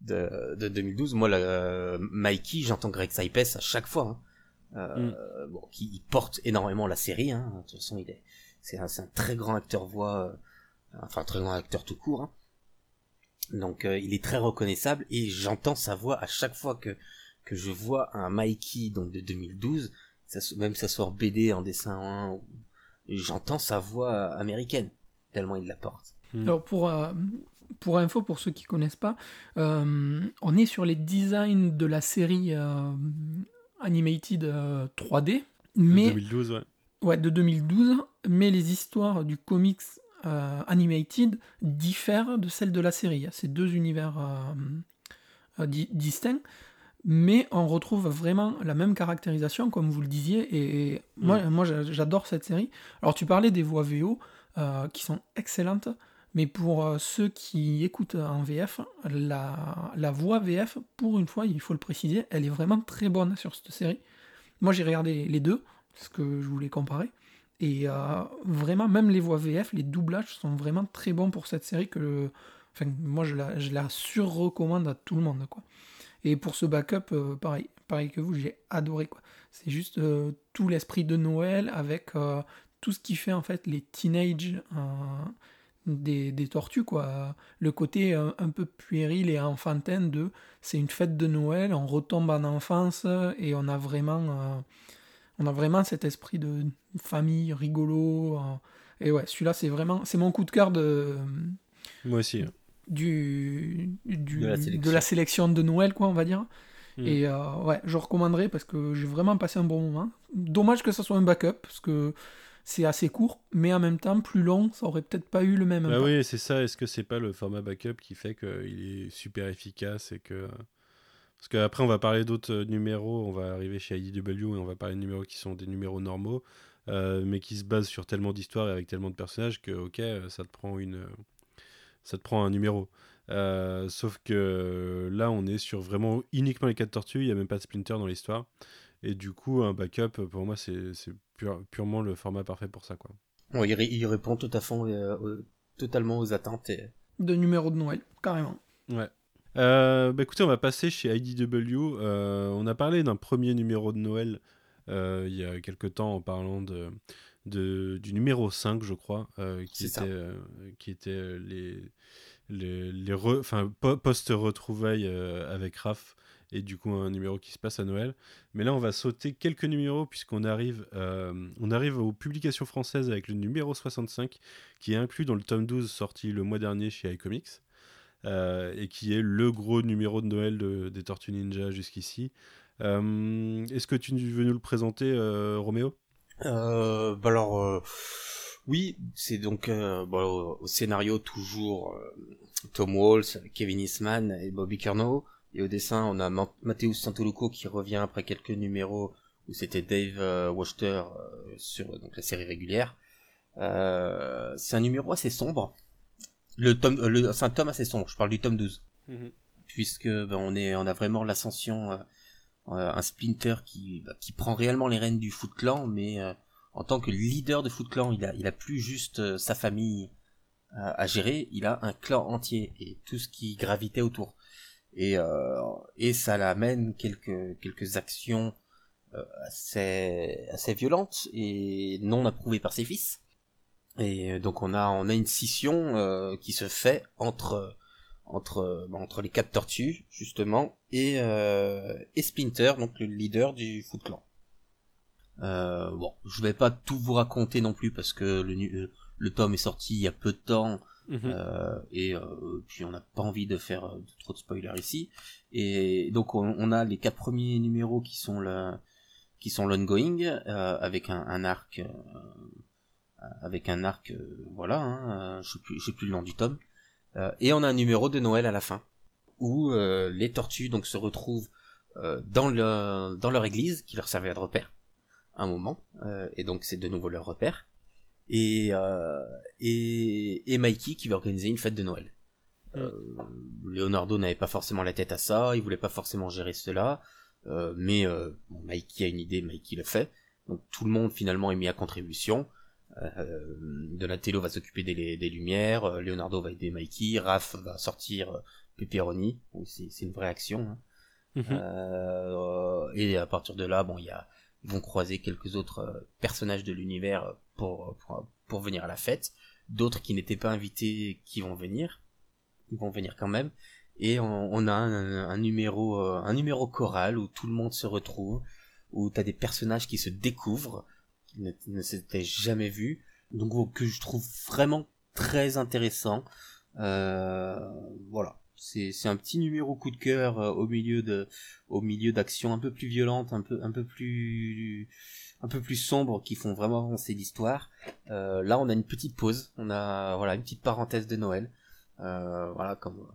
de, de 2012, moi la, Mikey, j'entends Greg Saipes à chaque fois. Hein. Euh, mm. bon, qui porte énormément la série. Hein. De toute façon, il est, c'est un, un, très grand acteur voix, euh, enfin très grand acteur tout court. Hein. Donc, euh, il est très reconnaissable et j'entends sa voix à chaque fois que que je vois un Mikey donc de 2012, ça, même ça soit en BD, en dessin, hein, j'entends sa voix américaine tellement il la porte. Mm. Alors pour pour info, pour ceux qui connaissent pas, on est sur les designs de la série animated 3D. Euh, mais, de 2012, ouais. Ouais, de 2012. Mais les histoires du comics euh, animated diffèrent de celles de la série. C'est deux univers euh, distincts. Mais on retrouve vraiment la même caractérisation, comme vous le disiez. Et, moi, mm. moi j'adore cette série. Alors, tu parlais des voix VO qui sont excellentes. Mais pour euh, ceux qui écoutent en VF, la, la, voix VF, pour une fois, il faut le préciser, elle est vraiment très bonne sur cette série. Moi, j'ai regardé les deux, parce que je voulais comparer. Et euh, vraiment, même les voix VF, les doublages sont vraiment très bons pour cette série que enfin, moi, je la, je la sur-recommande à tout le monde. Quoi. Et pour ce backup, euh, pareil, pareil que vous, j'ai adoré. Quoi. C'est juste tout l'esprit de Noël avec tout ce qui fait en fait les teenage des, tortues, quoi. Le côté euh, un, peu puéril et enfantin de c'est une fête de Noël, on retombe en enfance et on a vraiment, euh, on a vraiment cet esprit de famille rigolo. Euh. et ouais, celui-là, c'est vraiment, c'est mon coup de cœur de. Moi aussi. Du, du de, la sélection de Noël, quoi, on va dire. Hmm. Et ouais, je recommanderais parce que j'ai vraiment passé un bon moment. Dommage que ça soit un backup, parce que c'est assez court, mais en même temps plus long, ça aurait peut-être pas eu le même bah impact. oui, c'est ça. Est-ce que c'est pas le format backup qui fait qu'il est super efficace et que parce qu'après on va parler d'autres euh, numéros, on va arriver chez IDW et on va parler de numéros qui sont des numéros normaux, euh, mais qui se basent sur tellement d'histoires et avec tellement de personnages que ok, ça te prend une, ça te prend un numéro. Euh, sauf que là, on est sur vraiment uniquement les quatre tortues. Il n'y a même pas de Splinter dans l'histoire. Et du coup, un backup, pour moi, c'est purement le format parfait pour ça. Quoi. il, répond tout à fait, euh, totalement aux attentes. De numéro de Noël, carrément. Ouais. Euh, bah écoutez, on va passer chez IDW. Euh, on a parlé d'un premier numéro de Noël il y a quelques temps en parlant de, de du numéro 5, je crois, qui, était, qui était les, les, les post-retrouvailles avec Raph et du coup un numéro qui se passe à Noël. Mais là, on va sauter quelques numéros puisqu'on arrive, euh, on arrive aux publications françaises avec le numéro 65 qui est inclus dans le tome 12 sorti le mois dernier chez iComics. Euh, et qui est le gros numéro de Noël des Tortues Ninja jusqu'ici. Euh, est-ce que tu veux nous le présenter, Roméo? Bah Alors, oui, c'est donc au scénario toujours Tom Walls, Kevin Eastman et Bobby Curnow. Et au dessin, on a Matteo Santoluco qui revient après quelques numéros où c'était Dave euh, Wachter euh, sur donc la série régulière. Euh, c'est un numéro assez sombre. Le tome, le, c'est un tome assez sombre. Je parle du tome 12, mhm. puisque ben, on est, on a vraiment l'ascension, un Splinter qui, bah, qui prend réellement les rênes du Foot Clan, mais en tant que leader de Foot Clan, il a, il a plus juste sa famille à gérer, il a un clan entier et tout ce qui gravitait autour et euh, et ça l'amène quelques quelques actions euh, assez assez violentes et non approuvées par ses fils. Et donc on a on a une scission euh, qui se fait entre entre bah, entre les quatre tortues justement et et Splinter donc le leader du Foot Clan. bon, je vais pas tout vous raconter non plus parce que le le tome est sorti il y a peu de temps Mhm. Euh, et euh, puis on n'a pas envie de faire euh, trop de spoilers ici. Et donc on, a les quatre premiers numéros qui sont le, qui sont l'ongoing avec un, arc avec un arc voilà hein, je sais plus j'ai plus le nom du tome et on a un numéro de Noël à la fin où les tortues donc se retrouvent dans le dans leur église qui leur servait de repère un moment et donc c'est de nouveau leur repère et, euh, et, et Mikey qui va organiser une fête de Noël. Mm. Euh, Leonardo n'avait pas forcément la tête à ça, il voulait pas forcément gérer cela, euh, mais euh, bon, Mikey a une idée, Mikey le fait. Donc tout le monde finalement est mis à contribution. Euh, Donatello va s'occuper des, des, lumières, euh, Leonardo va aider Mikey, Raph va sortir euh, Pepperoni, c'est une vraie action. Hein. Mm-hmm. et à partir de là, bon, il y a, ils vont croiser quelques autres personnages de l'univers pour, pour, venir à la fête, d'autres qui n'étaient pas invités qui vont venir, ils vont venir quand même, et on, a un, numéro euh, un numéro choral où tout le monde se retrouve, où t'as des personnages qui se découvrent, ne, s'étaient jamais vus, donc que je trouve vraiment très intéressant. Euh, voilà, c'est un petit numéro coup de cœur euh, au milieu d'actions un peu plus violentes, un peu un plus un peu plus sombres qui font vraiment avancer l'histoire. Euh, là, on a une petite pause, on a voilà une petite parenthèse de Noël. Voilà, comme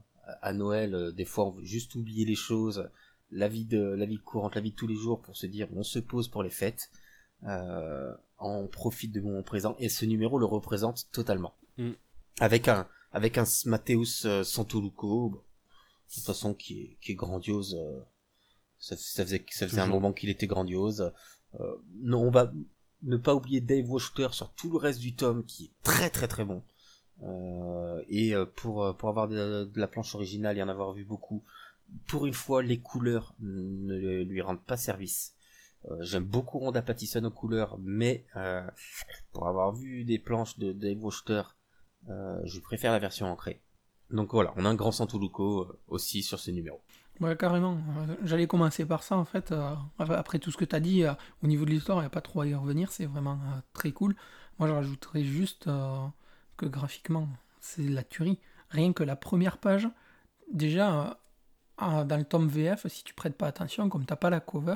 à Noël, des fois, on veut juste oublier les choses, la de la vie courante, la vie de tous les jours, pour se dire on se pose pour les fêtes. Euh, on profite de mon présent et ce numéro le représente totalement. Mm. Avec un avec un Matthäus euh, Santoluco, de toute façon qui est, qui est grandiose. Ça, ça, faisait ça faisait un moment qu'il était grandiose. Euh, non, on va ne pas oublier Dave Wachter sur tout le reste du tome qui est très très très bon. Euh, et euh, pour pour avoir de, la planche originale et en avoir vu beaucoup, pour une fois les couleurs ne lui rendent pas service. J'aime beaucoup Ronda Pattison aux couleurs, mais pour avoir vu des planches de Dave Wachter, je préfère la version ancrée. Donc voilà, on a un grand Santoluco aussi sur ce numéro. Ouais, carrément. J'allais commencer par ça, en fait. Euh, après tout ce que tu as dit, euh, au niveau de l'histoire, il n'y a pas trop à y revenir. C'est vraiment euh, très cool. Moi, je rajouterais juste que graphiquement, c'est la tuerie. Rien que la première page, déjà, dans le tome VF, si tu prêtes pas attention, comme t'as pas la cover,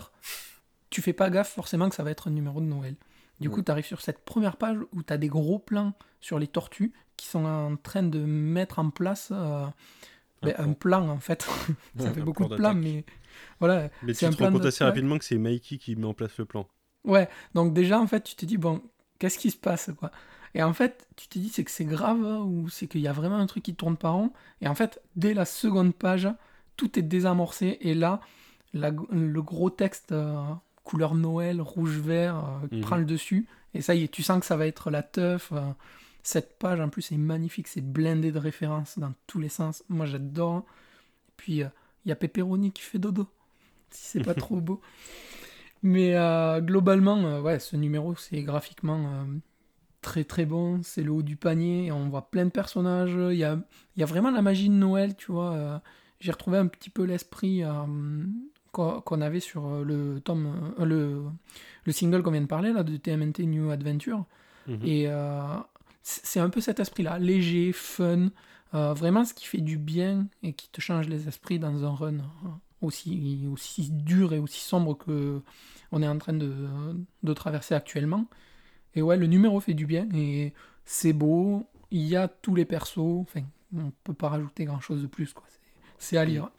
tu fais pas gaffe forcément que ça va être un numéro de Noël. Du coup, tu arrives sur cette première page où tu as des gros plans sur les tortues qui sont en train de mettre en place un, plan en fait. ça fait beaucoup de plans, mais voilà. Mais tu te rends compte assez rapidement que c'est Mikey qui met en place le plan. Ouais, donc déjà en fait, tu te dis, bon, qu'est-ce qui se passe quoi? Et en fait, tu te dis, c'est que c'est grave ou c'est qu'il y a vraiment un truc qui tourne par an. Et en fait, dès la seconde page, tout est désamorcé. Et là, le gros texte euh, couleur Noël, rouge-vert, euh, mhm. prend le dessus. Et ça y est, tu sens que ça va être la teuf. Euh, cette page en plus est magnifique, c'est blindé de références dans tous les sens. Moi j'adore. Puis euh, il y a Pepperoni qui fait dodo, si c'est pas trop beau. Mais euh, globalement, euh, ouais, ce numéro c'est graphiquement très très bon. C'est le haut du panier. On voit plein de personnages. Il y a, y a vraiment la magie de Noël, tu vois. j'ai retrouvé un petit peu l'esprit euh, qu'on avait sur euh, le tome, euh, le, le single qu'on vient de parler là de TMNT New Adventure. Mhm. Et euh, c'est un peu cet esprit-là, léger, fun, euh, vraiment ce qui fait du bien et qui te change les esprits dans un run aussi, aussi dur et aussi sombre que on est en train de, de traverser actuellement. Et ouais, le numéro fait du bien et c'est beau, il y a tous les persos, enfin, on peut pas rajouter grand-chose de plus, quoi. C'est à lire.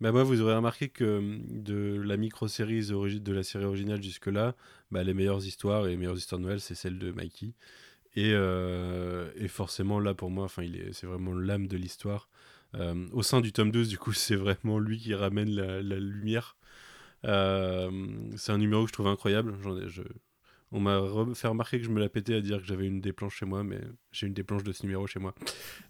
Bah vous aurez remarqué que hum, de la micro-série de la série originale jusque-là, bah, les meilleures histoires et les meilleures histoires de Noël, c'est celles de Mikey. Et, euh, forcément, là, pour moi, c'est vraiment l'âme de l'histoire. Euh, au sein du tome 12, du coup, c'est vraiment lui qui ramène la, lumière. Euh, c'est un numéro que je trouve incroyable. On m'a fait remarquer que je me la pétais à dire que j'avais une des planches chez moi, mais j'ai une des planches de ce numéro chez moi.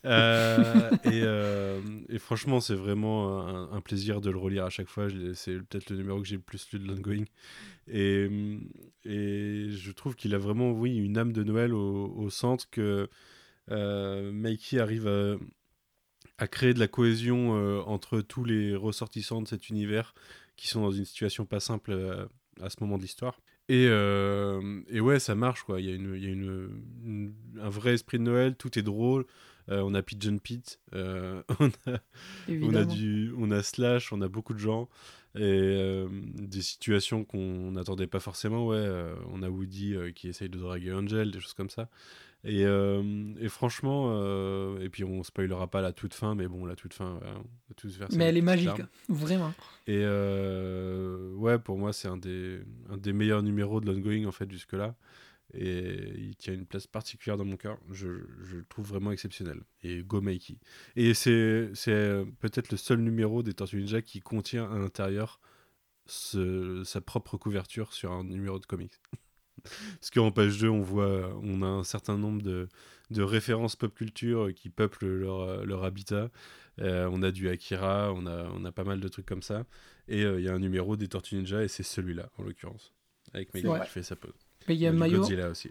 Euh, et, euh, et franchement, c'est vraiment un, un plaisir de le relire à chaque fois. C'est peut-être le numéro que j'ai le plus lu de l'ongoing. Et, et je trouve qu'il a vraiment, oui, une âme de Noël au, au centre que euh, Mikey arrive à, à créer de la cohésion euh, entre tous les ressortissants de cet univers qui sont dans une situation pas simple à ce moment de l'histoire. Et, euh, et ouais, ça marche, quoi. Il y a, une, il y a une, une- un vrai esprit de Noël, tout est drôle. Euh, on a Pigeon Pete, euh, on, a, on, a Évidemment. du, on a Slash, on a beaucoup de gens. Et euh, des situations qu'on n'attendait pas forcément, ouais. euh, on a Woody euh, qui essaye de draguer Angel, des choses comme ça. Et, et franchement, et puis on spoilera pas la toute fin, mais bon, la toute fin, voilà, on tous verser Mais elle est magique, larmes. vraiment. Et ouais, pour moi, c'est un des, un des meilleurs numéros de l'ongoing en fait jusque-là. Et il tient une place particulière dans mon cœur. Je, je le trouve vraiment exceptionnel. Et Go Mikey. Et c'est euh, peut-être le seul numéro des Tortues Ninja qui contient à l'intérieur sa propre couverture sur un numéro de comics. Parce qu'en page 2, on voit, on a un certain nombre de, de références pop culture qui peuplent leur, leur habitat. Euh, on a du Akira, on a, on a pas mal de trucs comme ça. Et euh, il y a un numéro des Tortues Ninja, et c'est celui-là, en l'occurrence. Avec vrai. qui fait sa pause. Mais il y a un maillot, Godzilla aussi.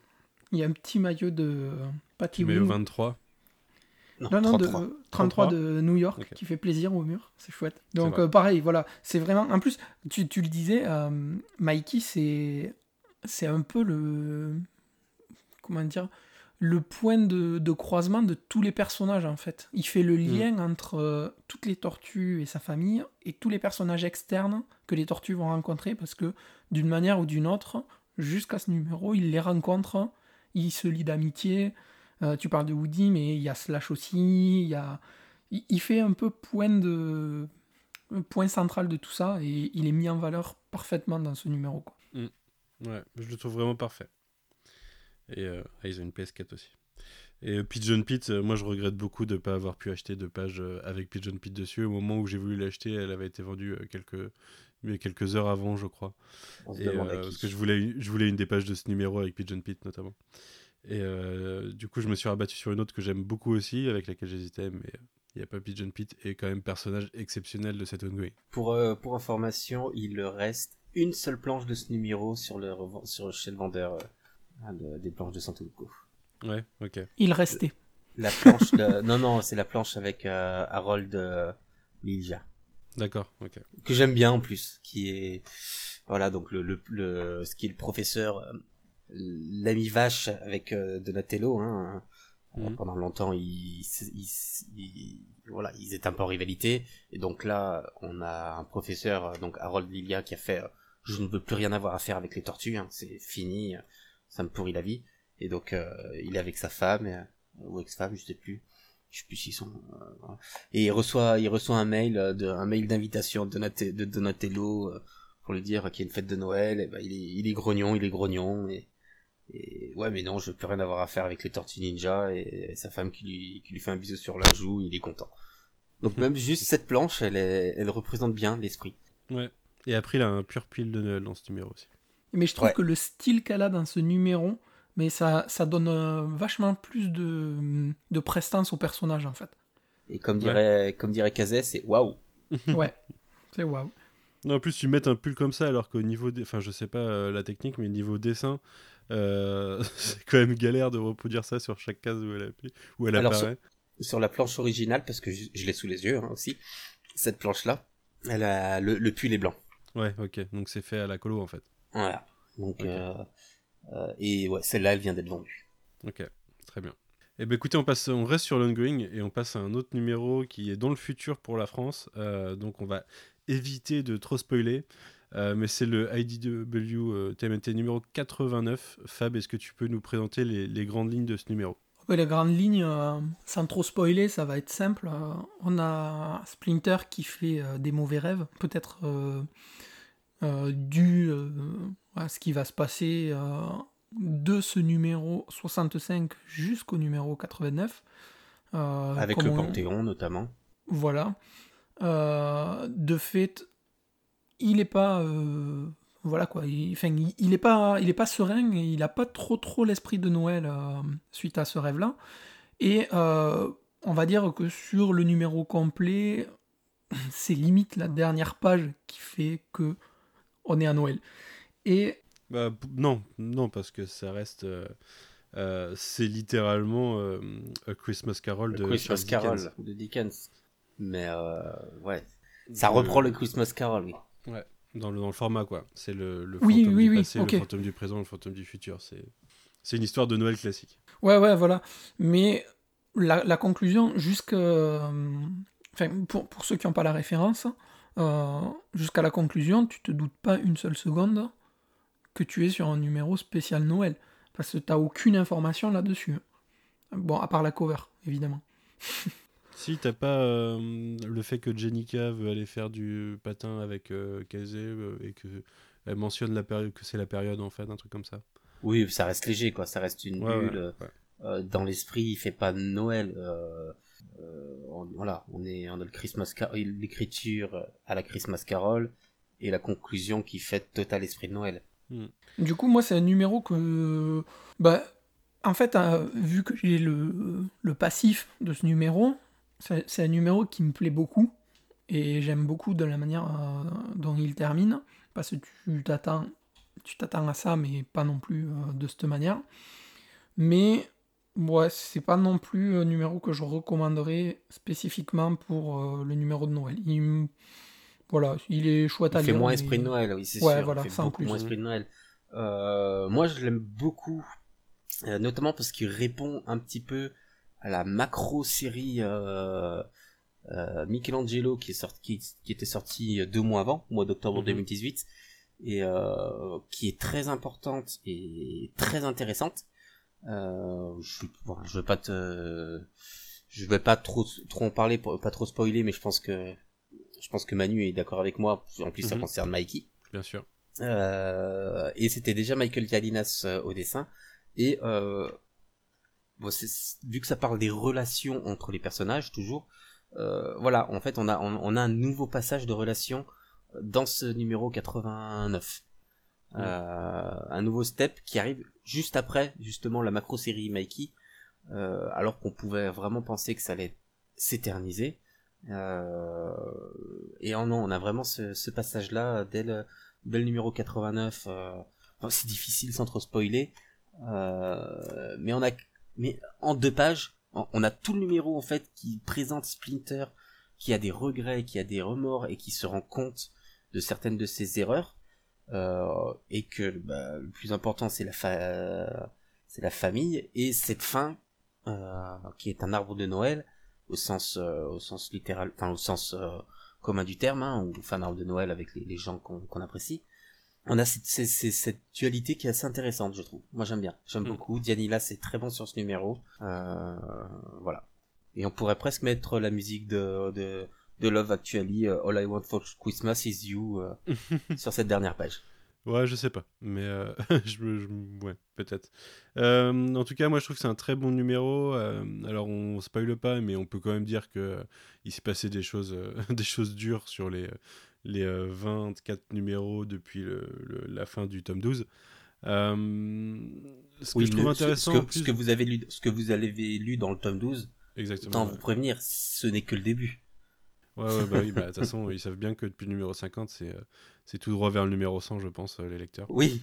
il y a un petit maillot de Patty Mais Wing. 23. Non, Non, non, 33. de 33 de New York qui fait plaisir au mur, c'est chouette. Donc euh, pareil, voilà, c'est vraiment. En plus, tu, tu le disais, euh, Mikey, c'est c'est un peu le comment dire le point de, de croisement de tous les personnages en fait. Il fait le lien entre euh, toutes les tortues et sa famille et tous les personnages externes que les tortues vont rencontrer parce que d'une manière ou d'une autre, jusqu'à ce numéro, il les rencontre, il se lie d'amitié. Euh, tu parles de Woody, mais il y a Slash aussi. Il, fait un peu point central de tout ça et il est mis en valeur parfaitement dans ce numéro. Quoi. Ouais, je le trouve vraiment parfait. Et euh, ah, ils ont une PS4 aussi. Et euh, Pigeon Pete, euh, moi je regrette beaucoup de ne pas avoir pu acheter de page euh, avec Pigeon Pete dessus. Au moment où j'ai voulu l'acheter, elle avait été vendue quelques, mais quelques heures avant, je crois. Et, euh, parce que je voulais, je voulais une des pages de ce numéro avec Pigeon Pete notamment. Et euh, du coup, je me suis rabattu sur une autre que j'aime beaucoup aussi, avec laquelle j'hésitais, mais euh, il n'y a pas Pigeon Pete, et quand même personnage exceptionnel de cet ongoing. Pour, euh, pour information, il reste une seule planche de ce numéro sur le, sur, chez le vendeur euh, de- des planches de Santoku. Ouais, ok. Il restait. La planche de... non, non, c'est la planche avec euh, Harold euh, Lilia. D'accord, ok. Que j'aime bien en plus. Qui est. Voilà, donc le, le, le, ce qui est le professeur, euh, l'ami vache avec euh, Donatello. Hein, Mhm. Pendant longtemps, ils, ils, ils- voilà, ils étaient un peu en rivalité. Et donc là, on a un professeur, euh, donc Harold Lilia, qui a fait euh, Je ne veux plus rien avoir à faire avec les tortues, hein, c'est fini, euh, ça me pourrit la vie. Et donc, euh, il est avec sa femme, euh, ou ex-femme, je sais plus. Je sais plus s'ils sont. euh, et il reçoit, il reçoit un mail, euh, de, un mail d'invitation de, Donate- de Donatello euh, pour lui dire qu'il y a une fête de Noël. Et ben, il, est, il est grognon, il est grognon. Et, et ouais, mais non, je veux plus rien avoir à faire avec les Tortues Ninja. Et, sa femme qui lui, qui lui fait un bisou sur la joue, il est content. Donc même juste cette planche, elle, est, elle représente bien l'esprit. Ouais. Et après, il a un pur pile de Noël dans ce numéro aussi. Mais je trouve Ouais. que le style qu'elle a dans ce numéro, mais ça, ça donne euh, vachement plus de, de prestance au personnage en fait. Et comme dirait, comme dirait Kazé, c'est waouh. Ouais, c'est waouh. Non, en plus, tu mets un pull comme ça, alors qu'au niveau des. Enfin, je sais pas euh, la technique, mais niveau dessin, euh, c'est quand même galère de reproduire ça sur chaque case où elle, appuie- où elle Alors, apparaît. sur la planche originale, parce que je, je l'ai sous les yeux hein, aussi, cette planche-là, elle a le, le pull est blanc. Ouais, ok. Donc c'est fait à la colo en fait. Voilà. Donc, euh, et ouais, celle-là, elle vient d'être vendue. Ok, très bien. Eh ben écoutez, on, passe, on reste sur l'ongoing et on passe à un autre numéro qui est dans le futur pour la France. Euh, donc on va éviter de trop spoiler. Euh, mais c'est le IDW euh, TMNT numéro 89. Fab, est-ce que tu peux nous présenter les, les grandes lignes de ce numéro? Ouais, les grandes lignes, euh, sans trop spoiler, ça va être simple. Euh, on a Splinter qui fait euh, des mauvais rêves, peut-être euh, euh, dû euh, à ce qui va se passer euh, de ce numéro 65 jusqu'au numéro 89. Euh, Avec le on- Panthéon, notamment. Voilà. Euh, de fait, il est pas. voilà quoi. Il, enfin, il, il est pas, il est pas serein et il a pas trop trop l'esprit de Noël suite à ce rêve-là. Et on va dire que sur le numéro complet, c'est limite la dernière page qui fait que on est à Noël. Et Bah, non, non, parce que ça reste. euh, euh, c'est littéralement euh, A Christmas Carol de Christmas Charles Carol Dickens. de Dickens. Mais euh, ouais, ça reprend le Christmas Carol, oui. Dans le, dans le format, quoi. C'est le, le Oui, fantôme oui, du oui, passé, le fantôme du présent, le fantôme du futur. C'est, c'est une histoire de Noël classique. Ouais, ouais, voilà. Mais la, la conclusion, jusqu'à. Enfin, pour, pour ceux qui n'ont pas la référence, euh, jusqu'à la conclusion, tu te doutes pas une seule seconde que tu es sur un numéro spécial Noël. Parce que t'as aucune information là-dessus. Bon, à part la cover, évidemment. Si, t'as pas euh, le fait que Jenica veut aller faire du patin avec euh, Kazé euh, et que elle mentionne la période que c'est la période en fait, un truc comme ça. Oui, ça reste léger, quoi. Ça reste une Ouais, bulle. ouais, ouais. euh, dans l'esprit, il fait pas Noël. euh, euh, on- voilà, on est on a le Christmas l'écriture à la Christmas Carol et la conclusion qui fait total esprit de Noël. Du coup, moi, c'est un numéro que. Bah, en fait, euh, vu que j'ai le, le passif de ce numéro, c'est un numéro qui me plaît beaucoup. Et j'aime beaucoup de la manière euh, dont il termine. Parce que tu t'attends tu t'attends à ça, mais pas non plus euh, de cette manière. Mais, ouais, c'est pas non plus un numéro que je recommanderais spécifiquement pour euh, le numéro de Noël. Voilà, il est chouette à Il fait lire, moins mais- esprit de Noël, oui, c'est Ouais, sûr. voilà, il fait ça en beaucoup plus, moins esprit de Noël. Euh, moi, je l'aime beaucoup, euh, notamment parce qu'il répond un petit peu à la macro série euh, euh, Michelangelo qui est sorti, qui, qui était sorti deux mois avant, au mois d'octobre Mhm. 2018, et euh, qui est très importante et très intéressante. Je, bon, je vais pas te, je vais pas trop trop en parler pas trop spoiler, mais je pense que je pense que Manu est d'accord avec moi. En plus, ça Mhm. concerne Mikey. Bien sûr. Euh, et c'était déjà Michael Galinas euh, au dessin. Et euh, bon, vu que ça parle des relations entre les personnages, toujours, euh, voilà, en fait, on a, on, on a un nouveau passage de relation dans ce numéro 89. Mm. Euh, un nouveau step qui arrive juste après, justement, la macro-série Mikey, euh, alors qu'on pouvait vraiment penser que ça allait s'éterniser. Euh, et en non, on a vraiment ce, ce passage-là dès le, dès le numéro 89. Euh, c'est difficile sans trop spoiler, euh, mais on a, mais en deux pages, on, on a tout le numéro en fait qui présente Splinter, qui a des regrets, qui a des remords et qui se rend compte de certaines de ses erreurs, euh, et que bah, le plus important c'est la fa- c'est la famille et cette fin euh, qui est un arbre de Noël au sens euh, au sens littéral, enfin au sens euh, commun du terme, hein, ou un arbre de Noël avec les, les gens qu'on qu'on apprécie. On a cette, cette, dualité qui est assez intéressante, je trouve. Moi, j'aime bien. J'aime Mm. beaucoup. Dianilla, c'est très bon sur ce numéro. Euh, voilà. Et on pourrait presque mettre la musique de, de, de Love Actually, euh, All I Want for Christmas is You, euh, sur cette dernière page. Ouais, je sais pas, mais euh, je, je- ouais, peut-être. Euh, en tout cas, moi, je trouve que c'est un très bon numéro. euh, alors, on spoile pas, mais on peut quand même dire que il s'est passé des choses, des choses dures sur les les euh, 24 numéros depuis le- le- la fin du tome 12. Euh, ce que Oui, je trouve intéressant, ce, que, plus- ce que vous avez lu, ce que vous avez lu dans le tome 12, exactement. autant ouais. vous prévenir, ce n'est que le début. Ouais, ouais, bah oui, bah, de toute façon, ils savent bien que depuis le numéro 50, c'est c'est tout droit vers le numéro 100, je pense, euh, les lecteurs. Oui,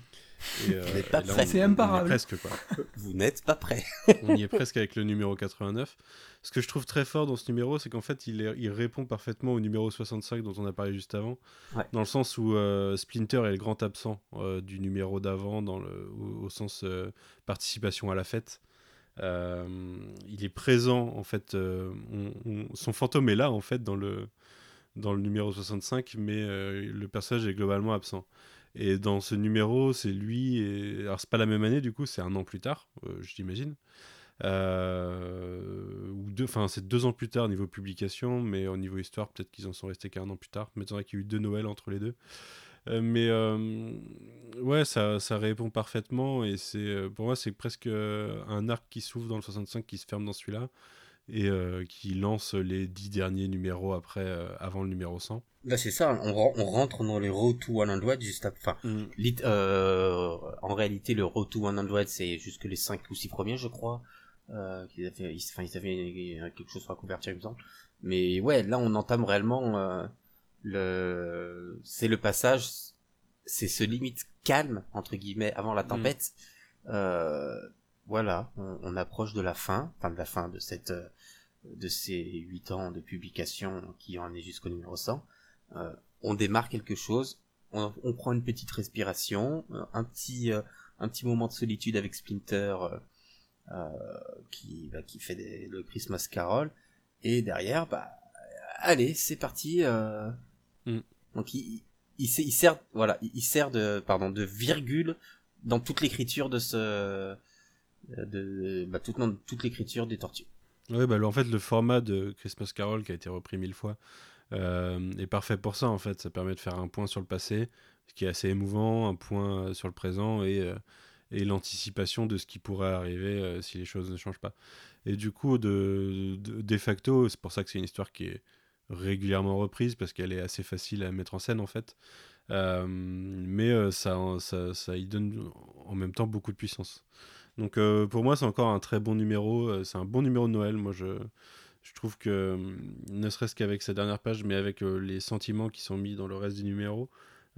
Et, euh, Vous n'êtes pas on- C'est on y est imparable. presque, quoi. vous n'êtes pas prêts. on y est presque avec le numéro 89. Ce que je trouve très fort dans ce numéro, c'est qu'en fait, il, est- il répond parfaitement au numéro 65 dont on a parlé juste avant, Ouais. dans le sens où euh, Splinter est le grand absent euh, du numéro d'avant, dans le, au, au sens euh, participation à la fête. Euh, il est présent, en fait, euh, on- on- son fantôme est là, en fait, dans le, dans le numéro 65, mais euh, le personnage est globalement absent. Et dans ce numéro, c'est lui. Et... Alors, c'est pas la même année, du coup, c'est un an plus tard, euh, je t'imagine. Euh, ou deux, enfin, c'est deux ans plus tard niveau publication, mais au niveau histoire, peut-être qu'ils en sont restés qu'un an plus tard. Mais qu'il y a eu deux Noël entre les deux. Euh, mais ouais, ça, ça répond parfaitement. Et c'est pour moi, c'est presque un arc qui s'ouvre dans le 65 qui se ferme dans celui-là. Et euh, qui lance les dix derniers numéros après, euh, avant le numéro 100. Là, c'est ça, on, ren- on rentre dans les Road to 100 juste après. Enfin, lit- euh, en réalité, le Road to 100, c'est jusque les 5 ou 6 premiers, je crois. Qu'ils avaient, ils, enfin, ils avaient quelque chose à convertir, il me semble. Mais ouais, là, on entame réellement le. C'est le passage, c'est ce limite calme, entre guillemets, avant la tempête. Euh, voilà, on, on approche de la fin, enfin de la fin de cette. euh, de ces 8 ans de publication qui en est jusqu'au numéro 100. Euh, on démarre quelque chose, on, on prend une petite respiration, euh, un petit un petit moment de solitude avec Splinter euh, qui bah, qui fait des- le Christmas Carol et derrière bah allez c'est parti euh, Mm. donc il, il, sait- il sert voilà il, il sert de pardon de virgule dans toute l'écriture de ce de bah, toute, toute l'écriture des tortues Ouais, bah, en fait, le format de Christmas Carol qui a été repris mille fois euh, est parfait pour ça. En fait, ça permet de faire un point sur le passé, ce qui est assez émouvant, un point euh, sur le présent et, euh, et l'anticipation de ce qui pourrait arriver euh, si les choses ne changent pas. Et du coup, de, de, de facto, c'est pour ça que c'est une histoire qui est régulièrement reprise parce qu'elle est assez facile à mettre en scène en fait. Euh, mais euh, ça, ça, ça y donne en même temps beaucoup de puissance. Donc euh, pour moi, c'est encore un très bon numéro. euh, C'est un bon numéro de Noël. Moi, je, je trouve que, euh, ne serait-ce qu'avec sa dernière page, mais avec euh, les sentiments qui sont mis dans le reste du numéro,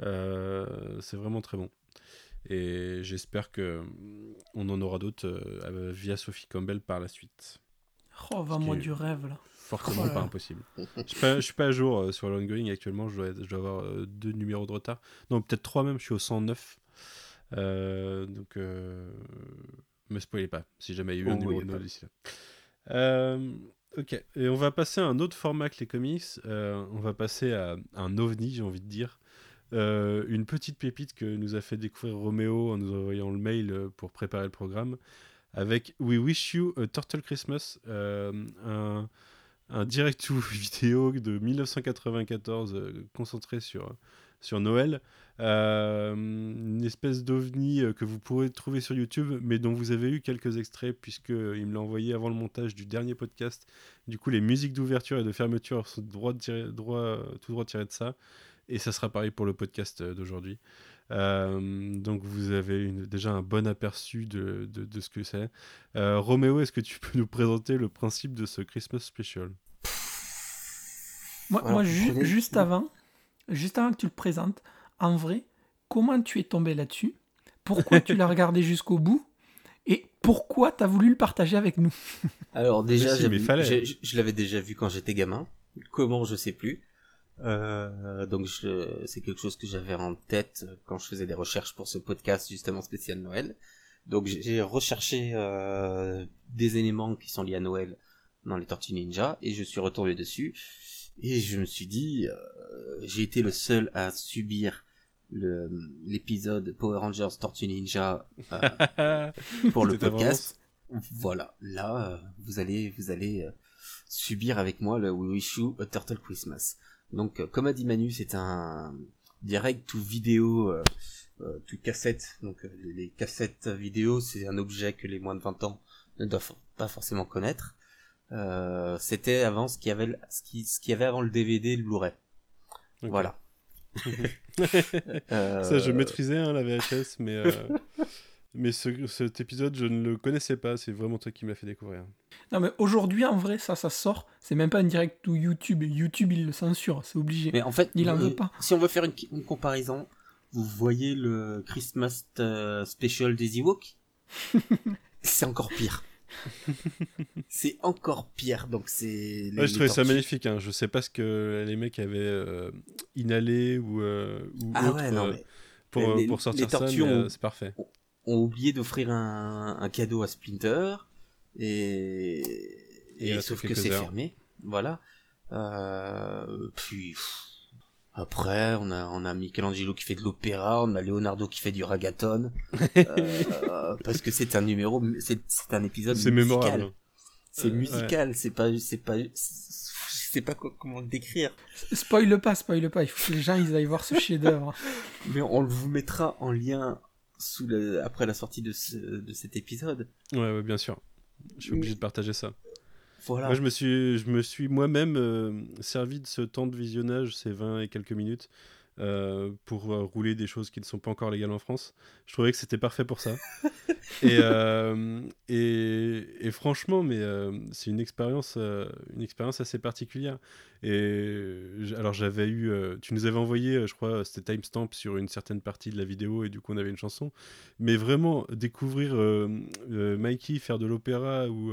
euh, c'est vraiment très bon. Et j'espère que euh, on en aura d'autres via Sophie Campbell par la suite. Oh, est- du rêve là. Fortement Oh là pas impossible. Je suis pas, je suis pas à jour sur l'ongoing actuellement. Je dois, je dois avoir deux numéros de retard. Non, peut-être trois même. Je suis au 109. Euh, donc, euh, me spoilez pas si jamais il y a eu un numéro de d'ici là. Euh, ok, et on va passer à un autre format que les comics. On va passer à un ovni, j'ai envie de dire. Euh, une petite pépite que nous a fait découvrir Roméo en nous envoyant le mail pour préparer le programme avec We Wish You a Turtle Christmas, euh, un, un direct to vidéo de 1994 euh, concentré sur, sur Noël. Euh, une espèce d'ovni euh, que vous pourrez trouver sur YouTube, mais dont vous avez eu quelques extraits, puisqu'il me l'a envoyé avant le montage du dernier podcast. Du coup, les musiques d'ouverture et de fermeture sont droit de tirer- droit, tout droit tirées de ça. Et ça sera pareil pour le podcast euh, d'aujourd'hui. Euh, donc vous avez une- déjà un bon aperçu de, de- de ce que c'est. Euh, Roméo, est-ce que tu peux nous présenter le principe de ce Christmas Special? Moi, Alors, moi, vous ju- prenez- juste avant, juste avant que tu le présentes, en vrai, comment tu es tombé là-dessus? Pourquoi tu l'as regardé jusqu'au bout? Et pourquoi tu as voulu le partager avec nous? Alors déjà, si, fallait. j'ai- je, je l'avais déjà vu quand j'étais gamin. Comment, je sais plus. Euh, donc je- c'est quelque chose que j'avais en tête quand je faisais des recherches pour ce podcast justement spécial Noël. Donc j'ai- recherché euh, des éléments qui sont liés à Noël dans les Tortues Ninja et je suis retombé dessus et je me suis dit euh, j'ai été le seul à subir l'épisode Power Rangers Tortues Ninja euh, pour le podcast. Voilà, là, euh, vous allez, vous allez subir avec moi le We Wish You a Turtle Christmas. Donc, comme a dit Manu, c'est un direct tout vidéo, tout cassette. Donc, les cassettes vidéo, c'est un objet que les moins de 20 ans ne doivent pas forcément connaître. Euh, c'était avant ce qu'il y avait, ce qui, ce qu'il y avait avant le DVD et le Blu-ray. Voilà. Euh, Ça, je maîtrisais hein, la VHS, mais euh, Mais ce- cet épisode, je ne le connaissais pas. C'est vraiment toi qui me l'as fait découvrir. Non, mais aujourd'hui, en vrai, ça, ça sort. C'est même pas un direct ou YouTube. YouTube, il le censure, c'est obligé. Mais en fait, Il en veut pas. si on veut faire une, une comparaison, vous voyez le Christmas euh, special des Ewoks? C'est encore pire. c'est encore pire. Donc c'est. Ouais, je trouvais ça magnifique. Hein. Je sais pas ce que les mecs avaient euh, inhalé ou, euh, ou Ah autre ouais, non euh, mais pour, les- pour sortir les ça, ont- c'est parfait. ont oublié d'offrir un, un cadeau à Splinter et, sauf que c'est fermé. Voilà. Euh, puis pff, après on a on a Michelangelo qui fait de l'opéra, on a Leonardo qui fait du ragaton euh, parce que c'est un numéro c'est c'est un épisode C'est musical. mémorable. C'est Euh, ouais. musical, c'est pas c'est pas je sais pas co- comment le décrire. Spoil pas, spoil pas. Il faut que les gens ils aillent voir ce chef-d'œuvre. Mais on le vous mettra en lien sous le, après la sortie de ce, de cet épisode. Ouais, ouais, bien sûr. Je suis obligé de partager ça. Voilà. Moi, je me suis, je me suis moi-même euh, servi de ce temps de visionnage, ces 20 et quelques minutes, euh, pour euh, rouler des choses qui ne sont pas encore légales en France. Je trouvais que c'était parfait pour ça. et, et, et franchement, mais c'est une expérience, une expérience assez particulière. Et alors j'avais eu, tu nous avais envoyé, je crois, c'était timestamp sur une certaine partie de la vidéo et du coup on avait une chanson. Mais vraiment découvrir Mikey faire de l'opéra ou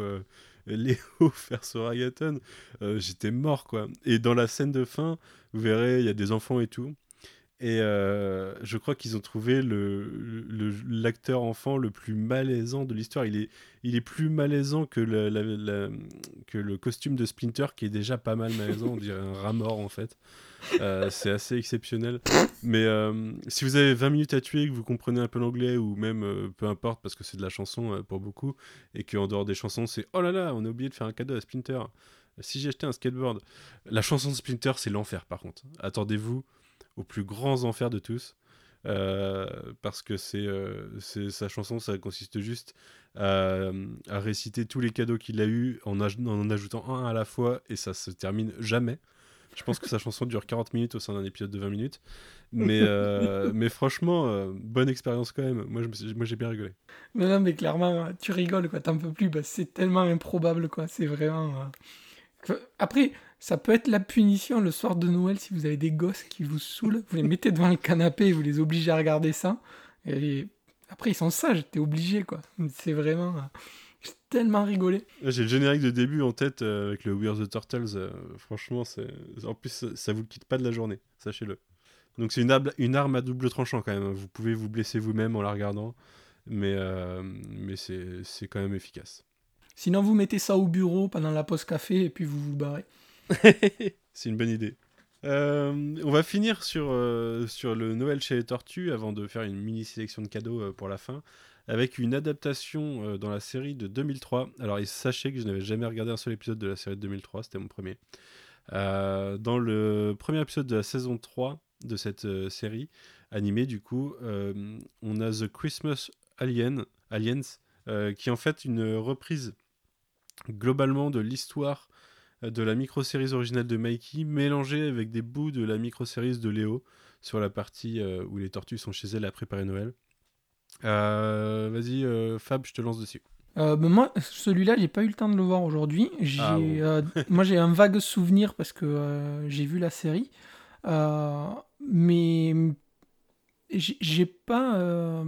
Léo faire ce ragaton, euh, j'étais mort quoi. Et dans la scène de fin, vous verrez, il y a des enfants et tout. Et euh, je crois qu'ils ont trouvé l'acteur enfant le plus malaisant de l'histoire. Il est, il est plus malaisant que, le costume de Splinter, qui est déjà pas mal malaisant. On dirait un rat mort en fait. Euh, c'est assez exceptionnel. Mais euh, si vous avez 20 minutes à tuer, que vous comprenez un peu l'anglais, ou même peu importe, parce que c'est de la chanson pour beaucoup, et qu'en dehors des chansons, c'est oh là là, on a oublié de faire un cadeau à Splinter. Si j'ai acheté un skateboard. La chanson de Splinter, c'est l'enfer par contre. Attendez-vous aux plus grands enfers de tous. euh, parce que c'est euh, sa chanson, ça consiste juste à, réciter tous les cadeaux qu'il a eu en, en ajoutant un à la fois et ça se termine jamais. Je pense que sa chanson dure 40 minutes au sein d'un épisode de 20 minutes. Mais, euh, mais franchement, euh, bonne expérience quand même. Moi, j'ai bien rigolé. Non, non, mais clairement, tu rigoles, quoi. T'en peux plus. Bah, c'est tellement improbable, quoi. C'est vraiment. Après, ça peut être la punition le soir de Noël si vous avez des gosses qui vous saoulent. Vous les mettez devant le canapé et vous les obligez à regarder ça. Et après, ils sont sages, t'es obligé, quoi. C'est vraiment. J'ai tellement rigolé. J'ai le générique de début en tête euh, avec le We Are the Turtles. euh, franchement, c'est en plus, ça, vous quitte pas de la journée, sachez-le. Donc c'est une, arme- une arme à double tranchant quand même. hein. Vous pouvez vous blesser vous-même en la regardant, mais, euh, mais c'est c'est quand même efficace. Sinon, vous mettez ça au bureau pendant la pause café et puis vous vous barrez. c'est une bonne idée. Euh, on va finir sur, euh, sur le Noël chez les tortues avant de faire une mini sélection de cadeaux euh, pour la fin, avec une adaptation dans la série de 2003. Alors sachez que je n'avais jamais regardé un seul épisode de la série de 2003, c'était mon premier. Dans le premier épisode de la saison 3 de cette série animée, du coup, on a The Christmas Alien, Aliens, qui est en fait une reprise globalement de l'histoire de la micro-série originale de Mikey, mélangée avec des bouts de la micro-série de Léo sur la partie euh, où les tortues sont chez elle à préparer Noël. Euh, Vas-y, euh, Fab, je te lance dessus. Euh, ben moi, celui-là, j'ai pas eu le temps de le voir aujourd'hui. J'ai, Ah, bon. euh, moi, j'ai un vague souvenir parce que euh, j'ai vu la série, mais j'ai pas,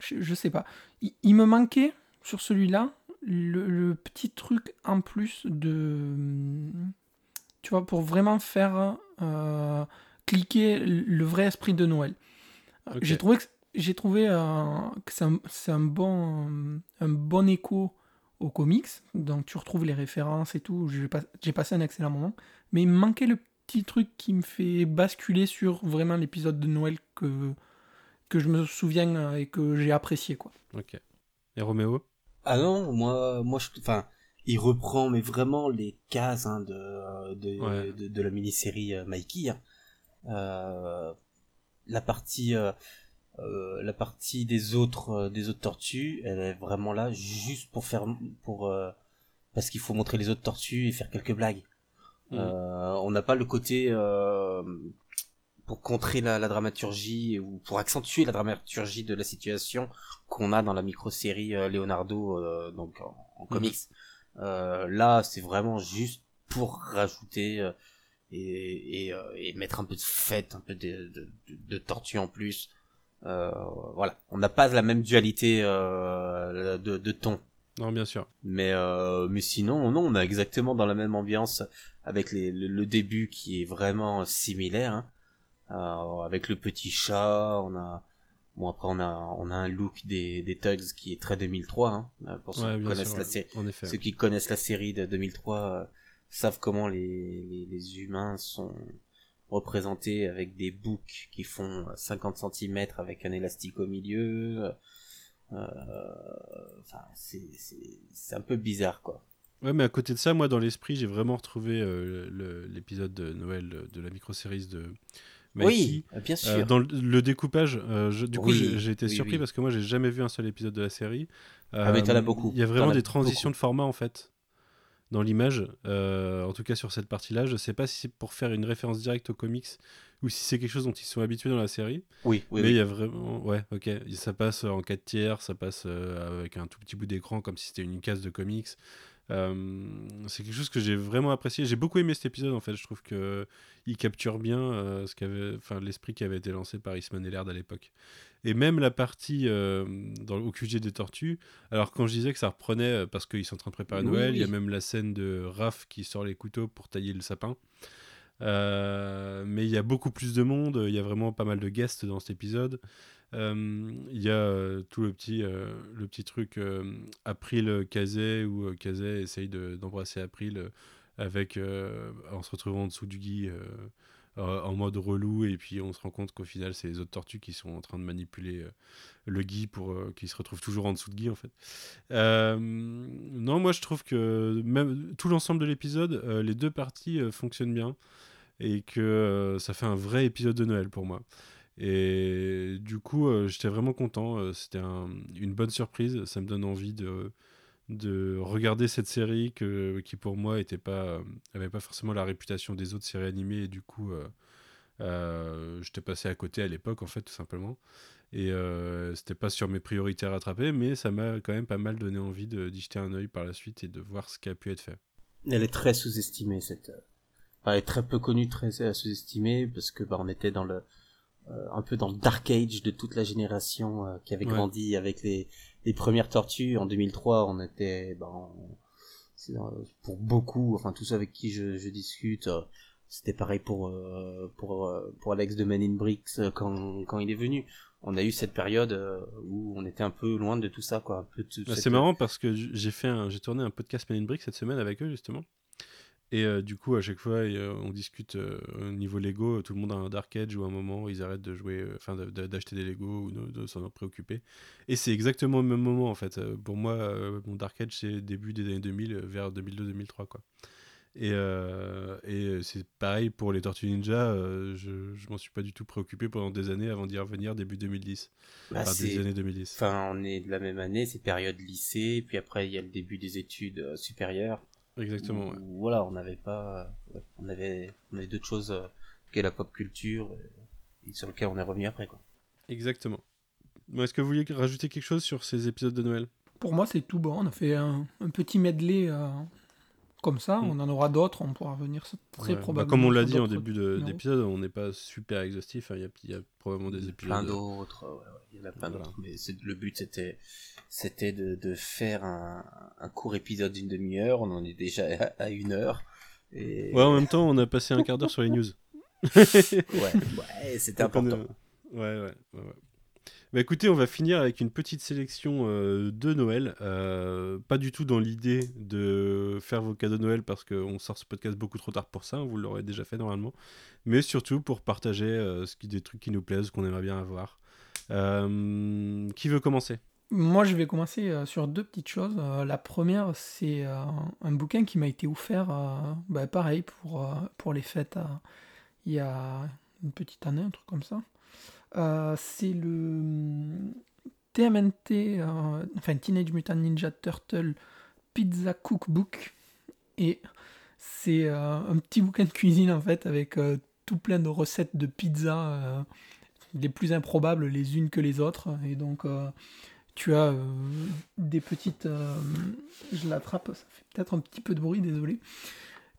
je, je sais pas. Il, il me manquait sur celui-là le, le petit truc en plus de, tu vois, pour vraiment faire euh, cliquer le vrai esprit de Noël. Ok. J'ai trouvé que j'ai trouvé euh, que c'est un, un bon un bon écho aux comics, donc tu retrouves les références et tout. J'ai pas- j'ai passé un excellent moment, mais il me manquait le petit truc qui me fait basculer sur vraiment l'épisode de Noël que que je me souviens euh, et que j'ai apprécié quoi. Ok. Et Roméo? Ah non, moi, moi, je, enfin, il reprend mais vraiment les cases hein, de, de, Ouais. de, de la mini-série euh, Mikey. hein. Euh, la partie, euh, euh, la partie des autres, des autres tortues, elle est vraiment là juste pour faire, pour, euh, parce qu'il faut montrer les autres tortues et faire quelques blagues. Euh, on n'a pas le côté, euh, pour contrer la, la, dramaturgie ou pour accentuer la dramaturgie de la situation qu'on a dans la micro-série Leonardo donc en, en comics. Euh, là, c'est vraiment juste pour rajouter euh, et, et, euh, et, mettre un peu de fête, un peu de, de, de tortue en plus. voilà, on n'a pas la même dualité de, de ton. Non, bien sûr. Mais mais sinon, non, on a exactement dans la même ambiance avec les, le, début qui est vraiment similaire. Hein. Avec le petit chat, on a Bon après on a on a un look des des Tugs qui est très 2003 hein, euh, pour ceux qui connaissent la série. Ceux qui connaissent la série de 2003 euh, savent comment les, les, les humains sont représentés avec des boucs qui font 50 cm avec un élastique au milieu. Euh, enfin c'est c'est un peu bizarre quoi. Ouais, mais à côté de ça, moi, dans l'esprit, j'ai vraiment retrouvé l'épisode de Noël de la micro-série de, oui, bien sûr. Euh, dans le, découpage, euh, du coup, j'ai été surpris parce que moi, j'ai jamais vu un seul épisode de la série. ah, mais t'en as beaucoup. Il y a vraiment des transitions de format en fait dans l'image, euh, en tout cas sur cette partie-là. Je sais pas si c'est pour faire une référence directe aux comics ou si c'est quelque chose dont ils sont habitués dans la série. Oui, oui. Mais il y a vraiment. Ouais, ok. Ça passe en 4 tiers, ça passe avec un tout petit bout d'écran comme si c'était une case de comics. Euh, c'est quelque chose que j'ai vraiment apprécié. J'ai beaucoup aimé cet épisode en fait. Je trouve que il capture bien euh, ce qu'avait, enfin l'esprit qui avait été lancé par Eastman et Laird à l'époque. Et même la partie euh, dans, au QG des Tortues. Alors quand je disais que ça reprenait parce qu'ils sont en train de préparer Noël, il y a même la scène de Raph qui sort les couteaux pour tailler le sapin. mais il y a beaucoup plus de monde. Il y a vraiment pas mal de guests dans cet épisode. Il y a tout le petit, le petit truc April Kazé où Kazé essaye d'embrasser April avec, en se retrouvant en dessous du gui en mode relou et puis on se rend compte qu'au final c'est les autres tortues qui sont en train de manipuler le Guy pour qu'il se retrouve toujours en dessous de Guy en fait. non moi je trouve que même tout l'ensemble de l'épisode, les deux parties fonctionnent bien et que ça fait un vrai épisode de Noël pour moi. Et du coup, euh, j'étais vraiment content. Euh, c'était une bonne surprise. Ça me donne envie de, de regarder cette série qui, pour moi, était pas, avait pas forcément la réputation des autres séries animées. Et du coup, euh, j'étais passé à côté à l'époque, en fait, tout simplement. Et c'était pas sur mes priorités à rattraper, mais ça m'a quand même pas mal donné envie d'y jeter un œil par la suite et de voir ce qui a pu être fait. Elle est très sous-estimée, cette. elle est très peu connue, très sous-estimée, parce que bah, on était dans le euh, un peu dans le dark age de toute la génération euh, qui avait grandi avec les, les premières tortues. En 2003 on était ben, pour beaucoup enfin tous ceux avec qui je, je discute euh, c'était pareil pour pour pour Alex de Men in Bricks quand quand il est venu. On a eu cette période où on était un peu loin de tout ça quoi. Bah, c'est marrant parce que j'ai fait j'ai tourné un podcast Men in Bricks cette semaine avec eux justement et euh, du coup, à chaque fois, euh, on discute euh, au niveau Lego, tout le monde a un Dark Edge ou un moment ils arrêtent de jouer, enfin d'acheter des Lego ou de, s'en préoccuper. Et c'est exactement le même moment en fait. Pour moi, mon Dark Edge, c'est début des années 2000, vers 2002-2003 quoi. Et, et c'est pareil pour les Tortues Ninja, je, je m'en suis pas du tout préoccupé pendant des années avant d'y revenir début 2010. Bah enfin, des années 2010. Enfin, on est de la même année, c'est période lycée, puis après il y a le début des études supérieures. Exactement. Voilà, on n'avait pas, on avait, on avait d'autres choses euh, qu'est la pop culture et, sur lequel on est revenu après quoi. Exactement. Est-ce que vous vouliez rajouter quelque chose sur ces épisodes de Noël? Pour moi, c'est tout bon. On a fait un, petit medley euh, comme ça. Mm. On en aura d'autres. On pourra revenir très bah, probablement. comme on l'a dit en début d'épisode, on n'est pas super exhaustif. Hein. Il y, a probablement des épisodes. Plein d'autres. il y en a plein d'autres. Mais le but, c'était c'était de, de, faire un, un, court épisode d'une demi-heure. On en est déjà à, une heure. Et... Ouais, en même temps, on a passé un quart d'heure sur les news. ouais, ouais c'était important. Ouais, ouais, ouais, ouais. Bah écoutez, on va finir avec une petite sélection euh, de Noël. Euh, pas du tout dans l'idée de faire vos cadeaux de Noël parce qu'on sort ce podcast beaucoup trop tard pour ça, vous l'aurez déjà fait normalement. Mais surtout pour partager euh, des trucs qui nous plaisent, qu'on aimerait bien avoir. qui veut commencer? Moi, je vais commencer sur deux petites choses. La première, c'est un bouquin qui m'a été offert, bah, pareil, pour, pour les fêtes il y a une petite année, un truc comme ça. C'est le TMNT, enfin Teenage Mutant Ninja Turtle Pizza Cookbook. Et c'est un petit bouquin de cuisine, en fait, avec tout plein de recettes de pizza euh, les plus improbables les unes que les autres. Et donc, euh, tu as euh, des petites. euh, je l'attrape, ça fait peut-être un petit peu de bruit, désolé.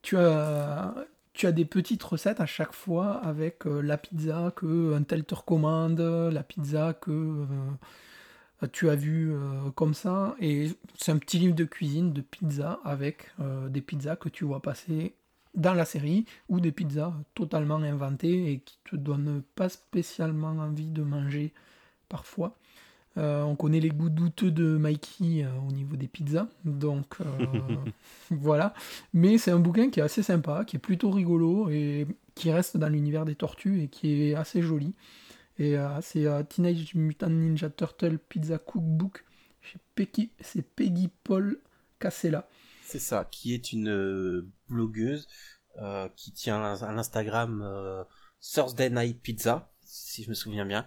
Tu as, tu as des petites recettes à chaque fois avec euh, la pizza que un tel te recommande, la pizza que euh, tu as vu euh, comme ça. Et c'est un petit livre de cuisine de pizza avec des pizzas que tu vois passer dans la série ou des pizzas totalement inventées et qui te donnent pas spécialement envie de manger parfois. Euh, on connaît les goûts douteux de Mikey euh, au niveau des pizzas, donc euh, voilà. Mais c'est un bouquin qui est assez sympa, qui est plutôt rigolo et qui reste dans l'univers des tortues et qui est assez joli. Et euh, c'est euh, Teenage Mutant Ninja Turtle Pizza Cookbook. chez Peggy- C'est Peggy Paul Casella. C'est ça, qui est une euh, blogueuse euh, qui tient un, un Instagram euh, Thursday Night Pizza, si je me souviens bien.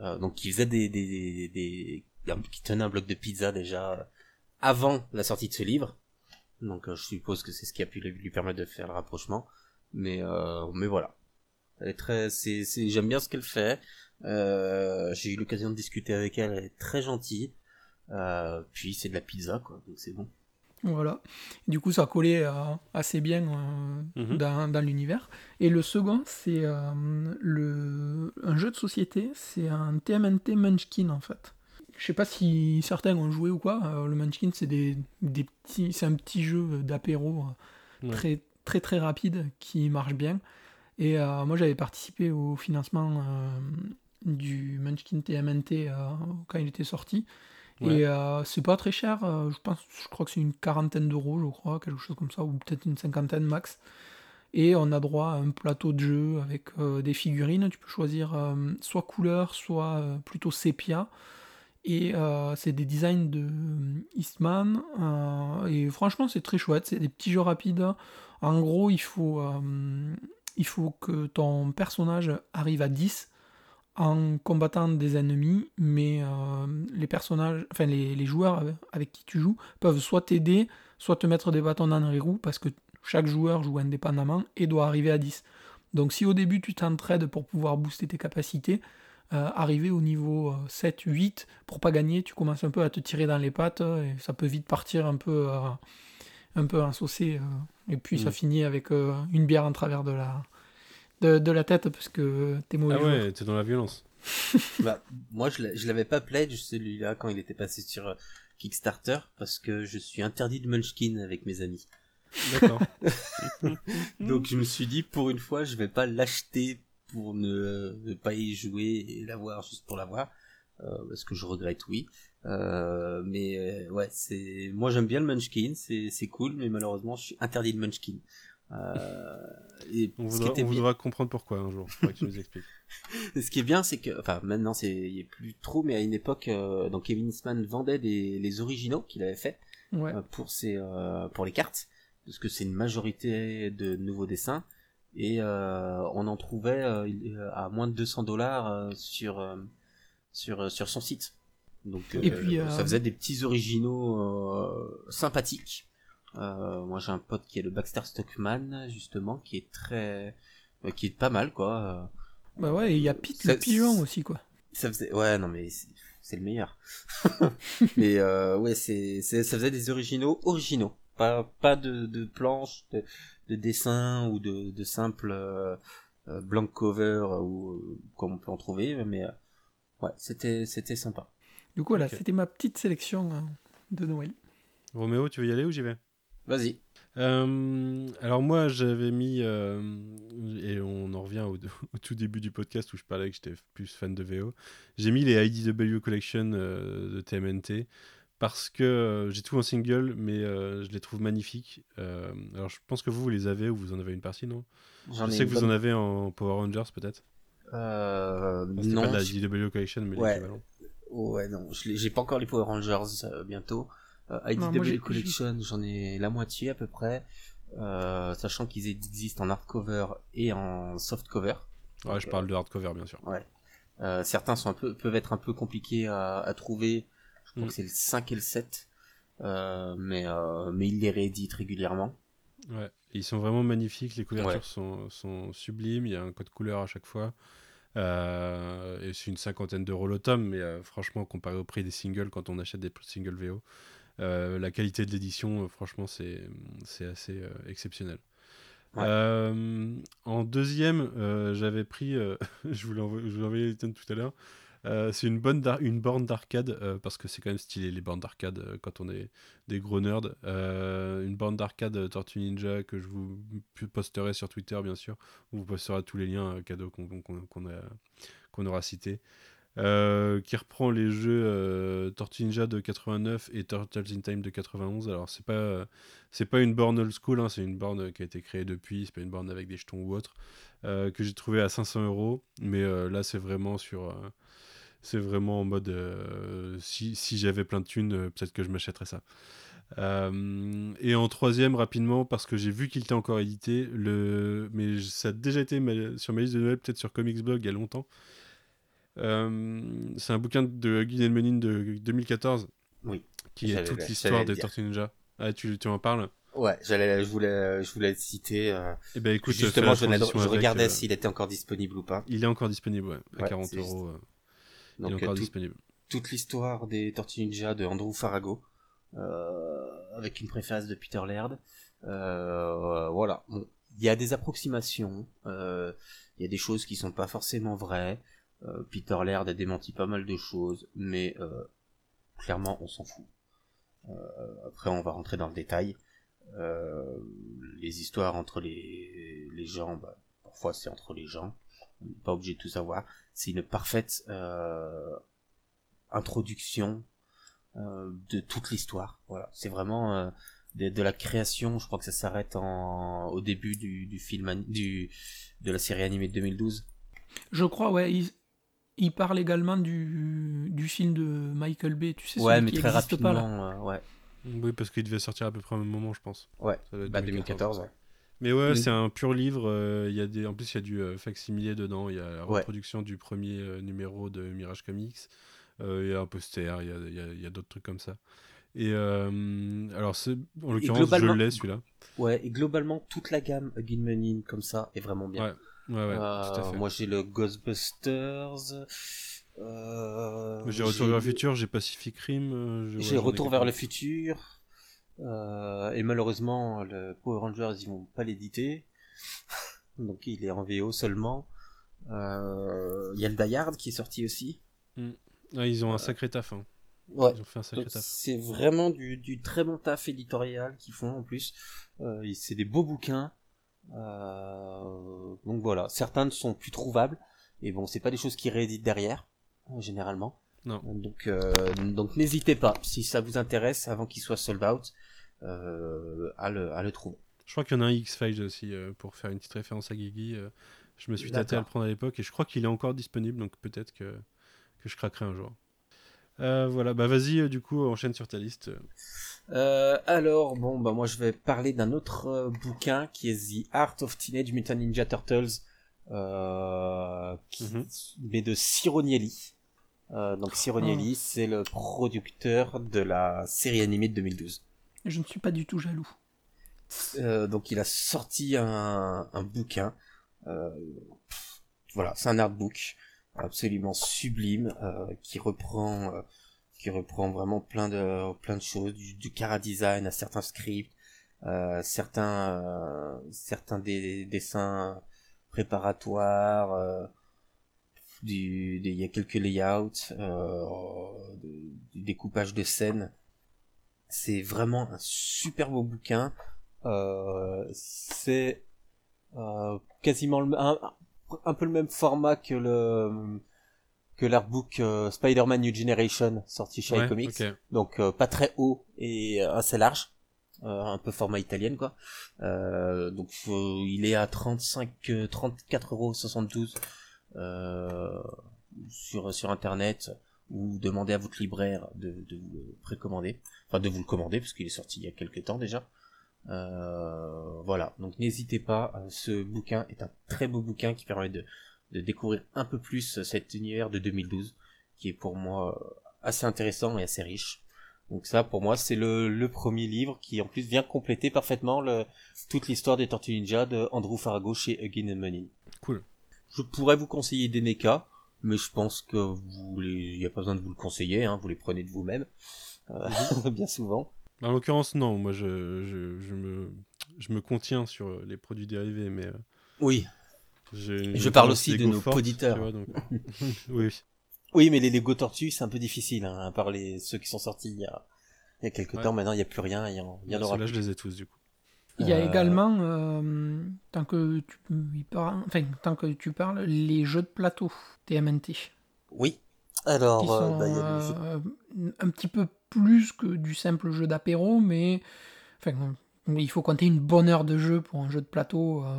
Euh, donc qui faisait des, des, des, des- qui tenait un blog de pizza déjà euh, avant la sortie de ce livre. Donc euh, je suppose que c'est ce qui a pu lui, permettre de faire le rapprochement. Mais mais voilà, elle est très, c'est, c'est, j'aime bien ce qu'elle fait. J'ai eu l'occasion de discuter avec elle, elle est très gentille. Puis c'est de la pizza quoi, donc c'est bon. Voilà. Du coup, ça collait euh, assez bien euh, Mhm. dans, dans l'univers. Et le second, c'est euh, le, un jeu de société. C'est un TMNT Munchkin, en fait. Je sais pas si certains ont joué ou quoi. euh, le Munchkin, c'est des, des petits, c'est un petit jeu d'apéro Ouais. très, très, très rapide qui marche bien. Et moi, j'avais participé au financement du Munchkin TMNT quand il était sorti. Et euh, c'est pas très cher, euh, je pense, je crois que c'est une quarantaine d'euros, je crois, quelque chose comme ça, ou peut-être une cinquantaine max. Et on a droit à un plateau de jeu avec euh, des figurines. Tu peux choisir soit couleur, soit plutôt sépia. Et c'est des designs de Eastman. et franchement, c'est très chouette. C'est des petits jeux rapides. En gros, il faut, il faut que ton personnage arrive à 10 en combattant des ennemis, mais euh, les personnages, enfin les, les joueurs avec, qui tu joues peuvent soit t'aider, soit te mettre des bâtons dans les roues parce que chaque joueur joue indépendamment et doit arriver à 10. Donc si au début tu t'entraides pour pouvoir booster tes capacités, euh, arriver au niveau euh, 7, 8, pour pas gagner, tu commences un peu à te tirer dans les pattes euh, et ça peut vite partir un peu, euh, un peu en saucé. euh, et puis ça Mm. finit avec euh, une bière en travers de la, de, de la tête parce que t'es mauvais Ah ouais, t'es dans la violence. Bah, moi, je l'a- je l'avais pas pledge celui-là quand il était passé sur euh, Kickstarter parce que je suis interdit de Munchkin avec mes amis. D'accord. Donc je me suis dit pour une fois, je vais pas l'acheter pour ne, ne pas y jouer et l'avoir juste pour l'avoir euh, parce que je regrette oui. Euh, mais euh, ouais, c'est moi j'aime bien le Munchkin, c'est c'est cool, mais malheureusement je suis interdit de Munchkin. Euh, et On voudra, on comprendre pourquoi un jour. Faudrait que tu nous expliques. ce qui est bien, c'est que, enfin, maintenant, c'est, il est plus trop, mais à une époque, euh, donc Kevin Eastman vendait des, les originaux qu'il avait fait Ouais. euh, pour ses, euh, pour les cartes, parce que c'est une majorité de nouveaux dessins, et euh, on en trouvait à moins de 200 dollars euh, sur, euh, sur, euh, sur son site. Donc, Et puis, euh, ça faisait des petits originaux euh, sympathiques. Euh, moi, j'ai un pote qui est le Baxter Stockman, justement, qui est très, euh, qui est pas mal, quoi. euh, Bah ouais, et il y a Pete Ça- le pigeon aussi, quoi. ça faisait, ouais, non, mais c'est le meilleur. mais euh, ouais, c'est, ça faisait des originaux originaux, pas, pas de, de planches, de, de dessins ou de, de simples euh, blank cover ou euh, comme on peut en trouver, mais euh, ouais, c'était, c'était sympa. Du coup, voilà, c'était ma petite sélection euh, de Noël. Roméo, tu veux y aller ou j'y vais? Vas-y. Euh, alors moi j'avais mis euh, et on en revient au, au tout début du podcast où je parlais que j'étais plus fan de VO. J'ai mis les IDW Collection euh, de TMNT parce que j'ai tout en single mais je les trouve magnifiques. Alors je pense que vous vous les avez ou vous en avez une partie non? Je ai sais que vous en avez en Power Rangers peut-être. Euh, Enfin, non, pas de la IDW Collection mais Ouais. l'équivalent. ouais, non, j'ai pas encore les Power Rangers bientôt. Euh, IDW Non, Collection, j'en ai la moitié à peu près, euh, sachant qu'ils existent en hardcover et en softcover. Ouais, je parle de hardcover bien sûr. Ouais. Euh, certains sont un peu, peuvent être un peu compliqués à, à trouver. Je crois Mm. que c'est le 5 et le 7. Euh, mais, euh, mais ils les rééditent régulièrement. Ouais, ils sont vraiment magnifiques, les couvertures sont, sont, sublimes, il y a un code couleur à chaque fois. Euh, et c'est une cinquantaine d'euros le tome, mais euh, franchement, comparé au prix des singles, quand on achète des singles VO, la qualité de l'édition, franchement, c'est assez exceptionnel. en deuxième, j'avais pris, je vous l'ai envoyé tout à l'heure, euh, c'est une, bonne une borne d'arcade, euh, parce que c'est quand même stylé les bornes d'arcade euh, quand on est des gros nerds. une borne d'arcade Tortue Ninja que je vous posterai sur Twitter, bien sûr. On vous postera tous les liens cadeaux qu'on qu'on aura cités. Qui reprend les jeux Tortue Ninja de 89 et Turtles in Time de 91. Alors c'est pas c'est pas une borne old school, hein, c'est une borne qui a été créée depuis, c'est pas une borne avec des jetons ou autre, que j'ai trouvé à 500 euros. Mais là c'est vraiment sur c'est vraiment en mode euh, si, si j'avais plein de thunes, euh, peut-être que je m'achèterais ça. Euh, et en troisième, rapidement, parce que j'ai vu qu'il était encore édité, le... mais ça a déjà été sur ma liste de Noël, peut-être sur Comics Blog il y a longtemps. C'est un bouquin de Guy Menin de 2014. Oui. Qui est toute l'histoire des Tortues Ninja. Ah, tu, tu en parles? Ouais, j'allais, je voulais, je voulais le citer. Euh, eh ben, écoute, justement, je, je regardais s'il était encore disponible ou pas. Il est encore disponible, ouais, à 40 euros. Donc, encore disponible. Toute l'histoire des Tortues Ninja de Andrew Farago, euh, avec une préface de Peter Laird. Euh, voilà. Il y a des approximations, euh, il y a des choses qui sont pas forcément vraies. Peter Laird a démenti pas mal de choses, mais clairement on s'en fout. après on va rentrer dans le détail. les histoires entre les, les gens, bah, parfois c'est entre les gens, on n'est pas obligé de tout savoir c'est une parfaite euh, introduction euh, de toute l'histoire. Voilà, c'est vraiment euh, de, la création. Je crois que ça s'arrête en au début du, film du de la série animée de 2012. Je crois, ouais. Parle également du, du film de Michael Bay, tu sais. Ouais, mais très rapidement, ouais. Oui, parce qu'il devait sortir à peu près au même moment, je pense. Ouais. Bah, 2014, ouais. Mais ouais, c'est un pur livre. Euh, il y a des... En plus, il y a du euh, facsimilé dedans. Il y a la reproduction du premier euh, numéro de Mirage Comics. Il y a un poster, il y a, y a d'autres trucs comme ça. Et alors, en l'occurrence, je l'ai celui-là. Ouais, et globalement, toute la gamme Gilmanin comme ça est vraiment bien. Ouais, ouais, ouais tout à fait. Moi, j'ai le Ghostbusters. j'ai Retour vers le futur, j'ai Pacific Rim. j'ai Retour vers le futur. Euh, et malheureusement, le Power Rangers, ils vont pas l'éditer. Donc il est en VO seulement. Euh, il y a le Die qui est sorti aussi. Mm. Ah, ils ont un sacré taf. Hein. Ouais. C'est vraiment du, du, très bon taf éditorial qu'ils font en plus. Euh, c'est des beaux bouquins. Donc voilà, certains ne sont plus trouvables. Et bon, c'est pas des choses qui rééditent derrière, généralement. Non. Donc, donc n'hésitez pas, si ça vous intéresse, avant qu'il soit sold out, euh, à, le, à le trouver. Je crois qu'il y en a un X-Files aussi, euh, pour faire une petite référence à Guigui. Euh, je me suis tâté à le prendre à l'époque et je crois qu'il est encore disponible, donc peut-être que, que je craquerai un jour. voilà, bah vas-y, du coup, enchaîne sur ta liste. Alors, bon, bah moi je vais parler d'un autre bouquin qui est The Art of Teenage Mutant Ninja Turtles, qui, mhm. mais de Cironielli. donc Cironielli, ah. c'est le producteur de la série animée de 2012. Je ne suis pas du tout jaloux. Euh, donc il a sorti un, bouquin. Euh, voilà, c'est un artbook absolument sublime euh, qui reprend qui reprend vraiment plein de plein de choses, du, du cara design à certains scripts, certains certains des, dessins préparatoires. du, il y a quelques layouts, du découpage de scènes c'est vraiment un super beau bouquin. Euh, c'est euh, quasiment le, un, un, peu le même format que le que l'artbook euh, Spider-Man New Generation sorti chez iComics. Donc euh, pas très haut et assez large. un peu format italienne quoi. donc il est à 35 34 euros 72 sur sur internet ou demandez à votre libraire de, de vous précommander, enfin de vous le commander parce qu'il est sorti il y a quelques temps déjà. Euh, voilà, donc n'hésitez pas, euh, ce bouquin est un très beau bouquin qui permet de, de découvrir un peu plus cet univers de 2012 qui est pour moi euh, assez intéressant et assez riche. Donc ça, pour moi, c'est le, le premier livre qui, en plus, vient compléter parfaitement le, toute l'histoire des Tortues Ninja de Andrew Farago chez Again and Money. Cool. Je pourrais vous conseiller des NECA, mais je pense que vous les, y a pas besoin de vous le conseiller, hein, vous les prenez de vous-même, euh, bien souvent. En l'occurrence, non. Moi, je, je, je me, je me contiens sur euh, les produits dérivés, mais euh, Oui, Je parle aussi de nos auditeurs. donc- oui, mais les Lego Tortues, c'est un peu difficile, hein, à part les, ceux qui sont sortis il y a, il y a quelques Ouais. temps, maintenant il n'y a plus rien, il y en, il y en aura Ceux-là, je les ai tous, du coup. Il y a Euh, également, euh, tant, que tu, parles, enfin, tant que tu parles, les jeux de plateau TMNT. Oui. Alors, qui euh, sont bah, il y a des euh, un petit peu plus que du simple jeu d'apéro, mais enfin, il faut compter une bonne heure de jeu pour un jeu de plateau euh,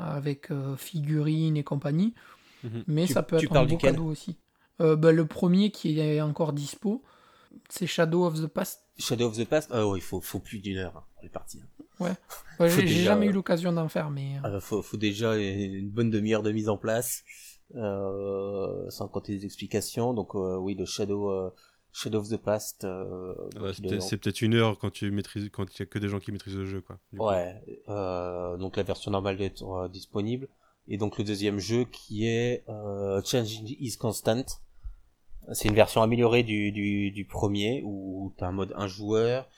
avec euh, figurines et compagnie, Mhm. mais Tu- ça peut être un beau cadeau aussi. Euh, bah, le premier qui est encore dispo, c'est Shadow of the Past. Shadow of the Past, ah ouais, il faut, faut plus d'une heure hein, pour les parties. hein. Ouais, Faut j'ai j'ai jamais euh, eu l'occasion d'en faire, mais euh, Ah, faut, faut déjà une bonne demi-heure de mise en place, euh, sans compter les explications. Donc euh, oui, le Shadow, euh, Shadow of the Past. euh, Ouais, donc, c'est peut-être- une heure quand tu maîtrises, quand il y a que des gens qui maîtrisent le jeu, quoi. Ouais, euh, donc la version normale est euh, disponible. Et donc le deuxième jeu qui est euh, Changing is Constant. C'est une version améliorée du, du, du premier où t'as un mode un joueur,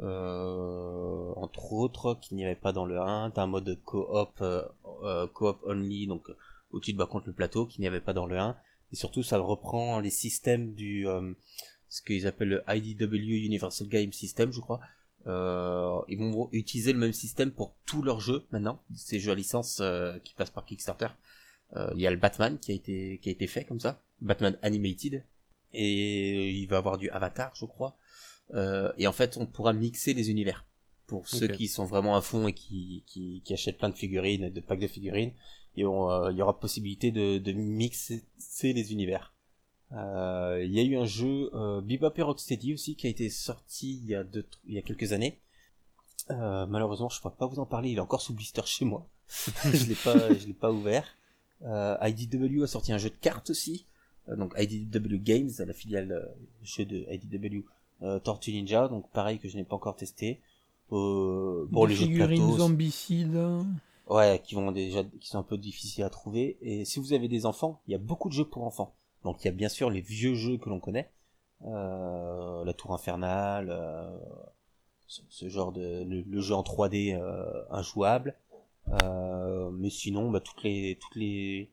euh, entre autres, qu'il n'y avait pas dans le 1. T'as un mode co-op, euh, co-op only, donc où tu te bats contre le plateau, qu'il n'y avait pas dans le 1. Et surtout, ça reprend les systèmes du, euh, ce qu'ils appellent le IDW Universal Game System, je crois. Euh, ils vont utiliser le même système pour tous leurs jeux maintenant, ces jeux à licence euh, qui passent par Kickstarter. Euh, Il y a le Batman qui a été qui a été fait comme ça, Batman Animated, et il va avoir du Avatar, je crois. Euh, et en fait, on pourra mixer les univers pour ceux qui sont vraiment à fond et qui, qui, qui achètent plein de figurines, de packs de figurines. Et on, euh, il y aura possibilité de, de mixer les univers. Euh, il y a eu un jeu euh, Bebop et Rocksteady aussi qui a été sorti il y a, deux, il y a quelques années. Euh, malheureusement, je pourrais pas vous en parler. Il est encore sous blister chez moi. je l'ai pas, je l'ai pas ouvert. IDW a sorti un jeu de cartes aussi. Donc IDW Games, la filiale euh, jeu de IDW euh, Tortue Ninja. Donc pareil que je n'ai pas encore testé. Euh, bon, des les jeux de plateau, zombicides. Ouais, qui vont déjà, qui sont un peu difficiles à trouver. Et si vous avez des enfants, il y a beaucoup de jeux pour enfants. Donc il y a bien sûr les vieux jeux que l'on connaît, euh, la Tour Infernale, euh, ce, genre de, le, jeu en 3D euh, injouable. Euh, mais sinon, bah, toutes les, toutes les,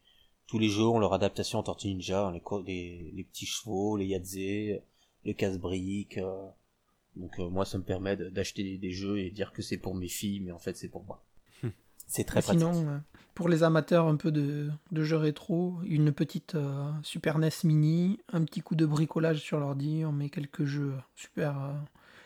tous les jeux ont leur adaptation en Tortue Ninja, hein, les, les, petits chevaux, les Yadze, le casse-briques. euh. donc euh, moi, ça me permet d'acheter des, des jeux et dire que c'est pour mes filles, mais en fait c'est pour moi. C'est très pratique. Sinon, euh, pour les amateurs un peu de, de jeux rétro, une petite euh, Super NES Mini, un petit coup de bricolage sur l'ordi, on met quelques jeux Super, euh,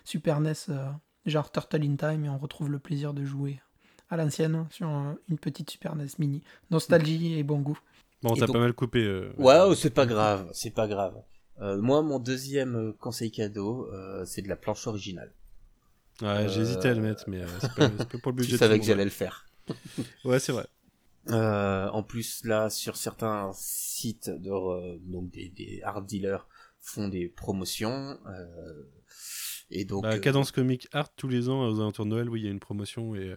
Super NES, euh, genre Turtle in Time, et on retrouve le plaisir de jouer à l'ancienne sur euh, une petite Super NES Mini. Nostalgie et bon goût. Bon, t'as donc- pas mal coupé. euh, oh, c'est pas grave, c'est pas grave. Euh, moi, mon deuxième conseil cadeau, euh, c'est de la planche originale. Ouais, j'hésitais à le mettre, mais euh, c'est pas, pas pour le budget. Je savais que j'allais le faire. Ouais, c'est vrai. Euh, en plus, là, sur certains sites de, re- donc des, des art dealers font des promotions. Euh, et donc, Bah, euh, Cadence Comic Art, tous les ans, aux alentours de Noël, oui, il y a une promotion et euh,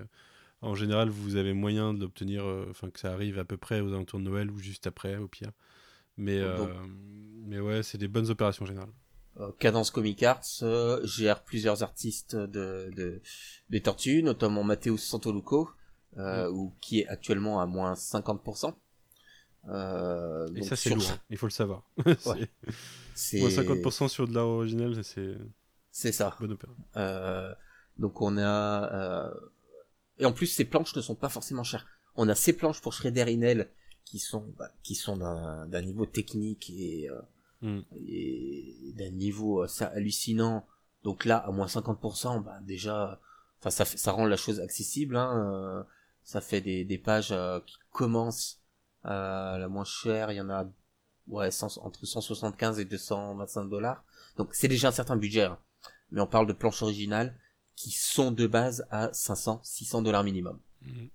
en général, vous avez moyen de l'obtenir, euh, enfin que ça arrive à peu près aux alentours de Noël ou juste après, au pire. Mais, euh, Donc- mais ouais, c'est des bonnes opérations en général. euh, Cadence Comic Arts euh, gère plusieurs artistes de, de des Tortues, notamment Matteo Santoluco, euh, ou qui est actuellement à moins 50%. Euh, Et donc ça, c'est sur- lourd, hein, il faut le savoir. Ouais. c'est moins 50% sur de l'art original, c'est C'est ça. bonne opéra. Euh, donc on a euh, et en plus ces planches ne sont pas forcément chères. On a ces planches pour Shredder Inel qui sont bah, qui sont d'un d'un niveau technique et, euh, Mm. et d'un niveau assez hallucinant. Donc là à moins 50%, bah déjà enfin ça ça rend la chose accessible hein, euh, ça fait des des pages euh, qui commencent euh, la moins chère, il y en a ouais 100 entre 175 et 225 dollars. Donc c'est déjà un certain budget. hein mais on parle de planches originales qui sont de base à 500, 600 dollars minimum. Mhm.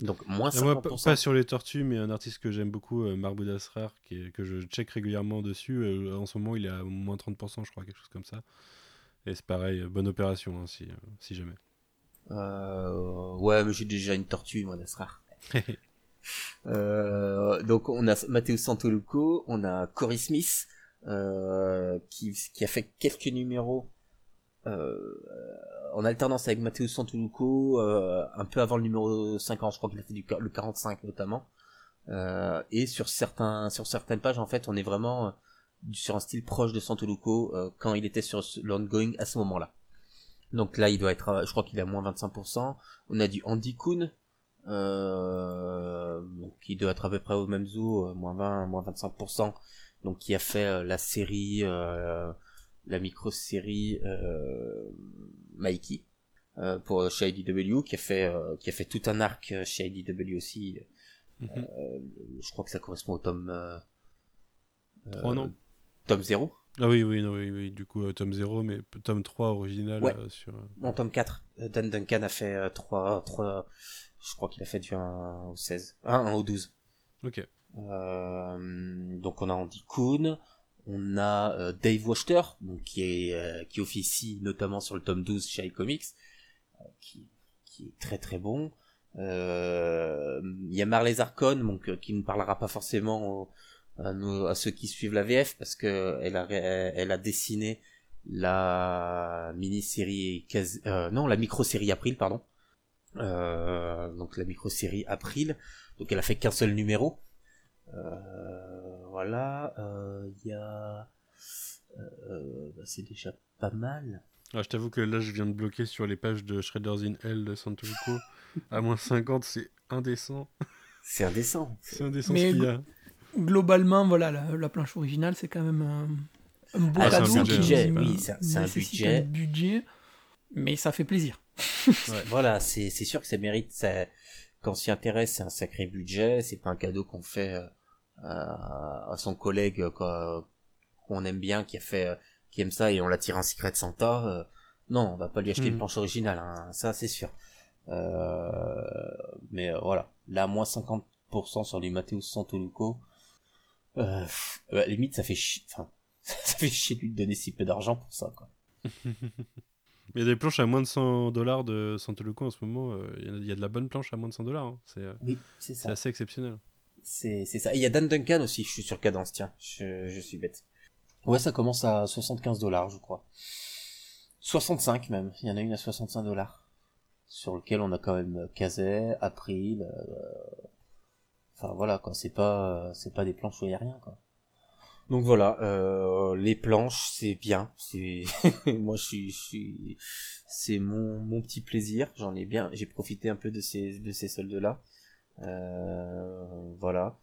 Donc moins Et moi, p- 50%. pas sur les tortues, mais un artiste que j'aime beaucoup, euh, Asrar, qui est- que je check régulièrement dessus. euh, en ce moment, il est à moins 30%, je crois, quelque chose comme ça. Et c'est pareil, bonne opération hein, si, si jamais. Euh, ouais, mais j'ai déjà une tortue, moi, d'Asrar. euh, donc, on a Matteo Santoluco, on a Cory Smith, euh, qui, qui a fait quelques numéros euh, en alternance avec Matteo Santoluco, euh, un peu avant le numéro 50, je crois qu'il a fait du, le 45 notamment. Euh, et sur certains, sur certaines pages, en fait, on est vraiment sur un style proche de Santoluco quand il était sur l'ongoing à ce moment-là. Donc là, il doit être, je crois qu'il est à moins 25%. On a du Andy Kuhn, euh, qui doit être à peu près au même zoo, moins 20, moins 25%. Donc qui a fait la série, la micro-série Mikey pour chez IDW, qui a fait, qui a fait tout un arc chez IDW aussi Mhm. Euh, je crois que ça correspond au tome. 3, euh, non Tome 0 ah oui, oui, oui, oui, du coup, tome 0, mais tome 3 original ouais. sur... Non, tome 4. Dan Duncan a fait 3, 3, je crois qu'il a fait du 1 au 16. 1, au 12. Ok. Euh, donc on a Andy Kuhn, on a Dave Wachter, donc qui est qui officie notamment sur le tome 12 chez iComics, qui, qui est très très bon. Euh, il y a Marley Zarkon, donc euh, qui ne parlera pas forcément à, à, ceux qui suivent la VF parce que elle a, elle a dessiné la mini-série, euh, non, la micro-série April, pardon. Euh, donc la micro-série April. Donc elle a fait qu'un seul numéro. Euh, voilà. Il y a, bah, c'est déjà pas mal. Ah, je t'avoue que là, je viens de bloquer sur les pages de Shredders in Hell de Santoruko. à moins 50, c'est indécent. C'est indécent. C'est indécent ce qu'il y a. Globalement, voilà, la, planche originale, c'est quand même un, un beau ah, cadeau. un budget, oui, c'est un budget. budget. Mais ça fait plaisir. voilà, c'est sûr que ça mérite. Ça, quand on s'y intéresse, c'est un sacré budget. C'est pas un cadeau qu'on fait euh, à, son collègue qu'on aime bien, qui a fait euh, qui aime ça et on l'attire un Secret Santa, euh, non, on va pas lui acheter une hmm. planche originale, hein, ça c'est sûr. Euh, mais euh, voilà, là moins 50% sur du Matteo Santoluco, euh, bah, limite ça fait chier, enfin, ça fait chier de lui donner si peu d'argent pour ça quoi. Mais il y a des planches à moins de 100 dollars de Santoluco en ce moment. Il y, a de la bonne planche à moins de 100 dollars. Hein. C'est oui, c'est assez exceptionnel. C'est ça. Il y a Dan Duncan aussi, je suis sur Cadence, tiens. Je, je suis bête. Ouais, ça commence à 75 dollars, je crois. 65 même. Il y en a une à 65 dollars. Sur lequel on a quand même April. Euh... Enfin voilà quoi. C'est pas, c'est pas des planches où il y a rien quoi. Donc voilà, euh, les planches c'est bien. C'est moi je c'est mon, mon petit plaisir. J'en ai bien, j'ai profité un peu de ces de ces soldes là. Euh, voilà.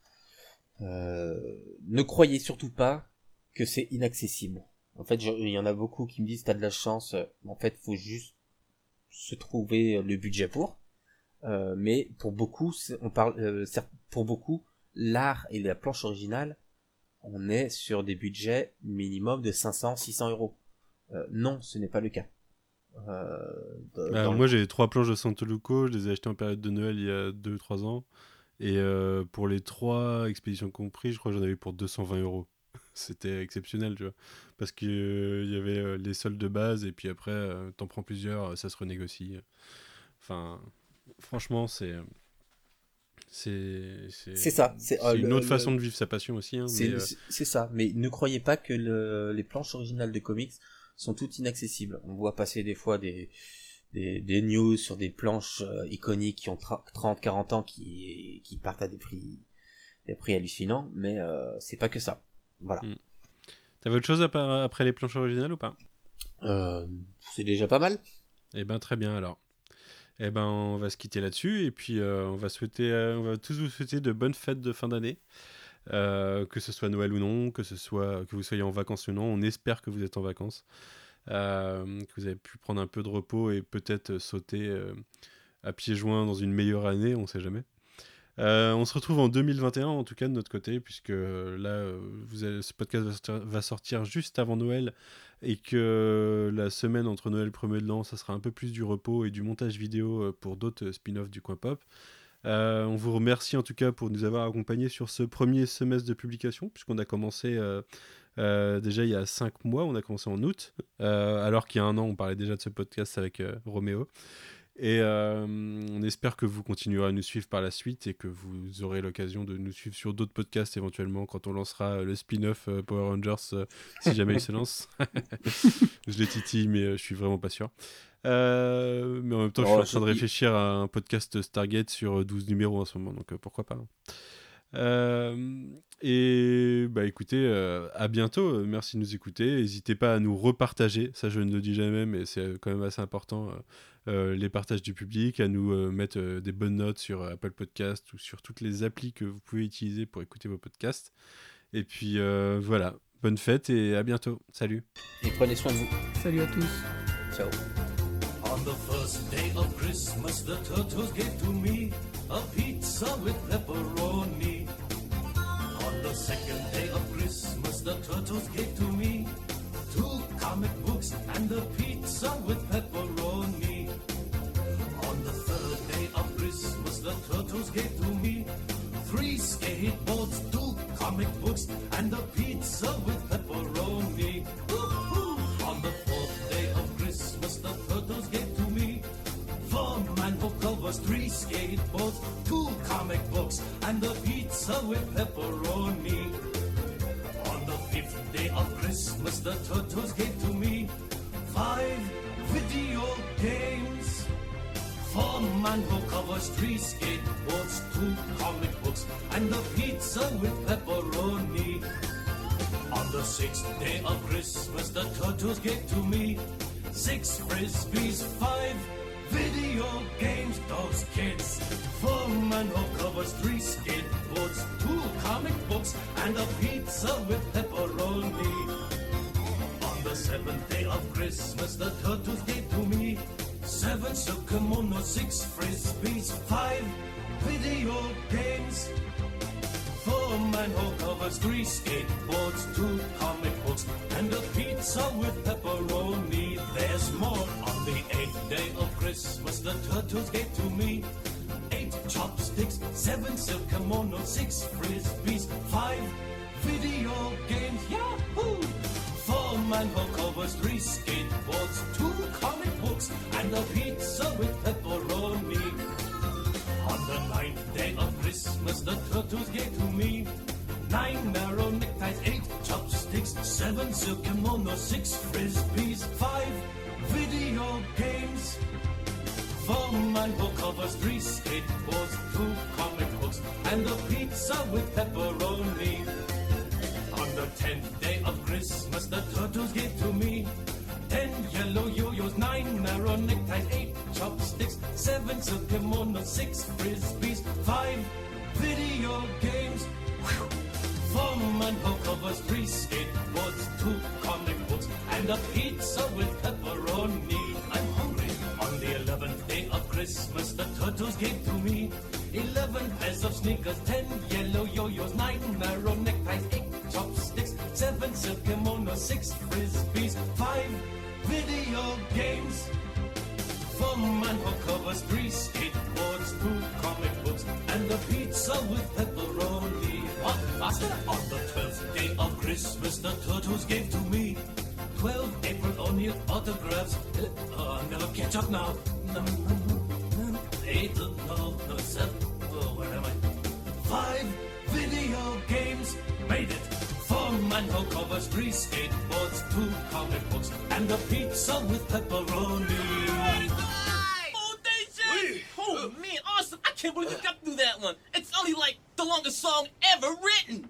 Euh, ne croyez surtout pas que c'est inaccessible. En fait, il y en a beaucoup qui me disent t'as de la chance. En fait, faut juste se trouver le budget pour. Euh, mais pour beaucoup, on parle, euh, pour beaucoup, l'art et la planche originale, on est sur des budgets minimum de 500-600 euros. Euh, non, ce n'est pas le cas. Bah, moi, j'ai trois planches de Santoluco. Je les ai achetées en période de Noël il y a 2-3 ans. Et pour les trois expéditions compris, je crois que j'en avais pour 220 euros c'était exceptionnel, tu vois. Parce qu'il euh, y avait les soldes de base, et puis après, t'en prends plusieurs, ça se renégocie. Enfin, franchement, c'est. C'est ça. C'est une autre façon de vivre sa passion aussi. Hein, c'est ça. Mais ne croyez pas que les planches originales de comics sont toutes inaccessibles. On voit passer des fois des, des, news sur des planches iconiques qui ont 30-40 ans qui, qui partent à des prix, des prix hallucinants, mais c'est pas que ça. Voilà. Hmm. T'avais autre chose après les planches originales ou pas? Euh, C'est déjà pas mal. Eh ben très bien alors. Eh ben on va se quitter là-dessus et puis euh, on va souhaiter, euh, on va tous vous souhaiter de bonnes fêtes de fin d'année. que ce soit Noël ou non, que ce soit que vous soyez en vacances ou non, on espère que vous êtes en vacances, que vous avez pu prendre un peu de repos et peut-être sauter à pieds joints dans une meilleure année, on sait jamais. Euh, on se retrouve en 2021 en tout cas de notre côté, puisque euh, là, euh, ce podcast va sortir, juste avant Noël et que la semaine entre Noël et le premier de l'an, ça sera un peu plus du repos et du montage vidéo pour d'autres spin-offs du coin pop. on vous remercie en tout cas pour nous avoir accompagnés sur ce premier semestre de publication, puisqu'on a commencé déjà, il y a 5 mois, on a commencé en août, alors qu'il y a un an, on parlait déjà de ce podcast avec Roméo. Et euh, on espère que vous continuerez à nous suivre par la suite et que vous aurez l'occasion de nous suivre sur d'autres podcasts éventuellement quand on lancera le spin-off euh, Power Rangers, euh, si jamais il se lance. je les titille, mais euh, je suis vraiment pas sûr. Euh, mais en même temps, je suis Oh, en train de réfléchir à un podcast Stargate sur euh, 12 numéros en ce moment, donc euh, pourquoi pas. hein. Euh, et bah écoutez, euh, à bientôt. Merci de nous écouter. N'hésitez pas à nous repartager. Ça, je ne le dis jamais, mais c'est quand même assez important. euh, les partages du public, à nous euh, mettre euh, des bonnes notes sur Apple Podcast ou sur toutes les applis que vous pouvez utiliser pour écouter vos podcasts. Et puis euh, voilà, bonne fête et à bientôt. Salut. Et prenez soin de vous. Salut à tous. Ciao. On the first day of Christmas, the turtles gave to me a pizza with pepperoni. The second day of Christmas, the turtles gave to me two comic books and a pizza with pepperoni. On the third day of Christmas, the turtles gave to me three skateboards, two comic books, and a pizza with covers, three skateboards, two comic books, and a pizza with pepperoni. On the fifth day of Christmas, the turtles gave to me five video games. Four manhole covers, three skateboards, two comic books, and a pizza with pepperoni. On the sixth day of Christmas, the turtles gave to me six frisbees, five video games, those kids. Four manhole covers, three skateboards, two comic books, and a pizza with pepperoni. On the seventh day of Christmas, the turtles gave to me seven silk six frisbees, five video games. Four manhole covers, three skateboards, two comic books, and a pizza with pepperoni. There's more. On the eighth day of Christmas, the turtles gave to me eight chopsticks, seven silk kimonos, six frisbees, five video games. Yahoo! Four manhole covers, three skateboards, two comic books, and a pizza with pepperoni. The turtles gave to me nine narrow neckties, eight chopsticks, seven silk kimonos, six frisbees, five video games. Four manhole covers, three skateboards, two comic books, and a pizza with pepperoni. On the tenth day of Christmas, the turtles gave to me ten yellow yo-yos, nine narrow neckties, eight chopsticks, seven silk six frisbees, five video games. Whew. Four manhole covers, three skateboards, two comic books, and a pizza with pepperoni. I'm hungry. On the eleventh day of Christmas, the turtles gave to me eleven pairs of sneakers, ten yellow yo-yos, nine narrow neckties, eight chopsticks, seven silk kimonos, six frisbees, five video games. Four manhole covers, three and a pizza with pepperoni. What? Faster? On the twelfth day of Christmas, the turtles gave to me twelve April O'Neil autographs. Uh, never catch up now. No, no, no, no. Eight, no, no, seven. Oh, where am I? Five video games. Made it. Four manhole covers, three skateboards, two comic books, and a pizza with pepperoni. Foundation! Oh man, awesome! I can't believe you got through that one. It's only like the longest song ever written.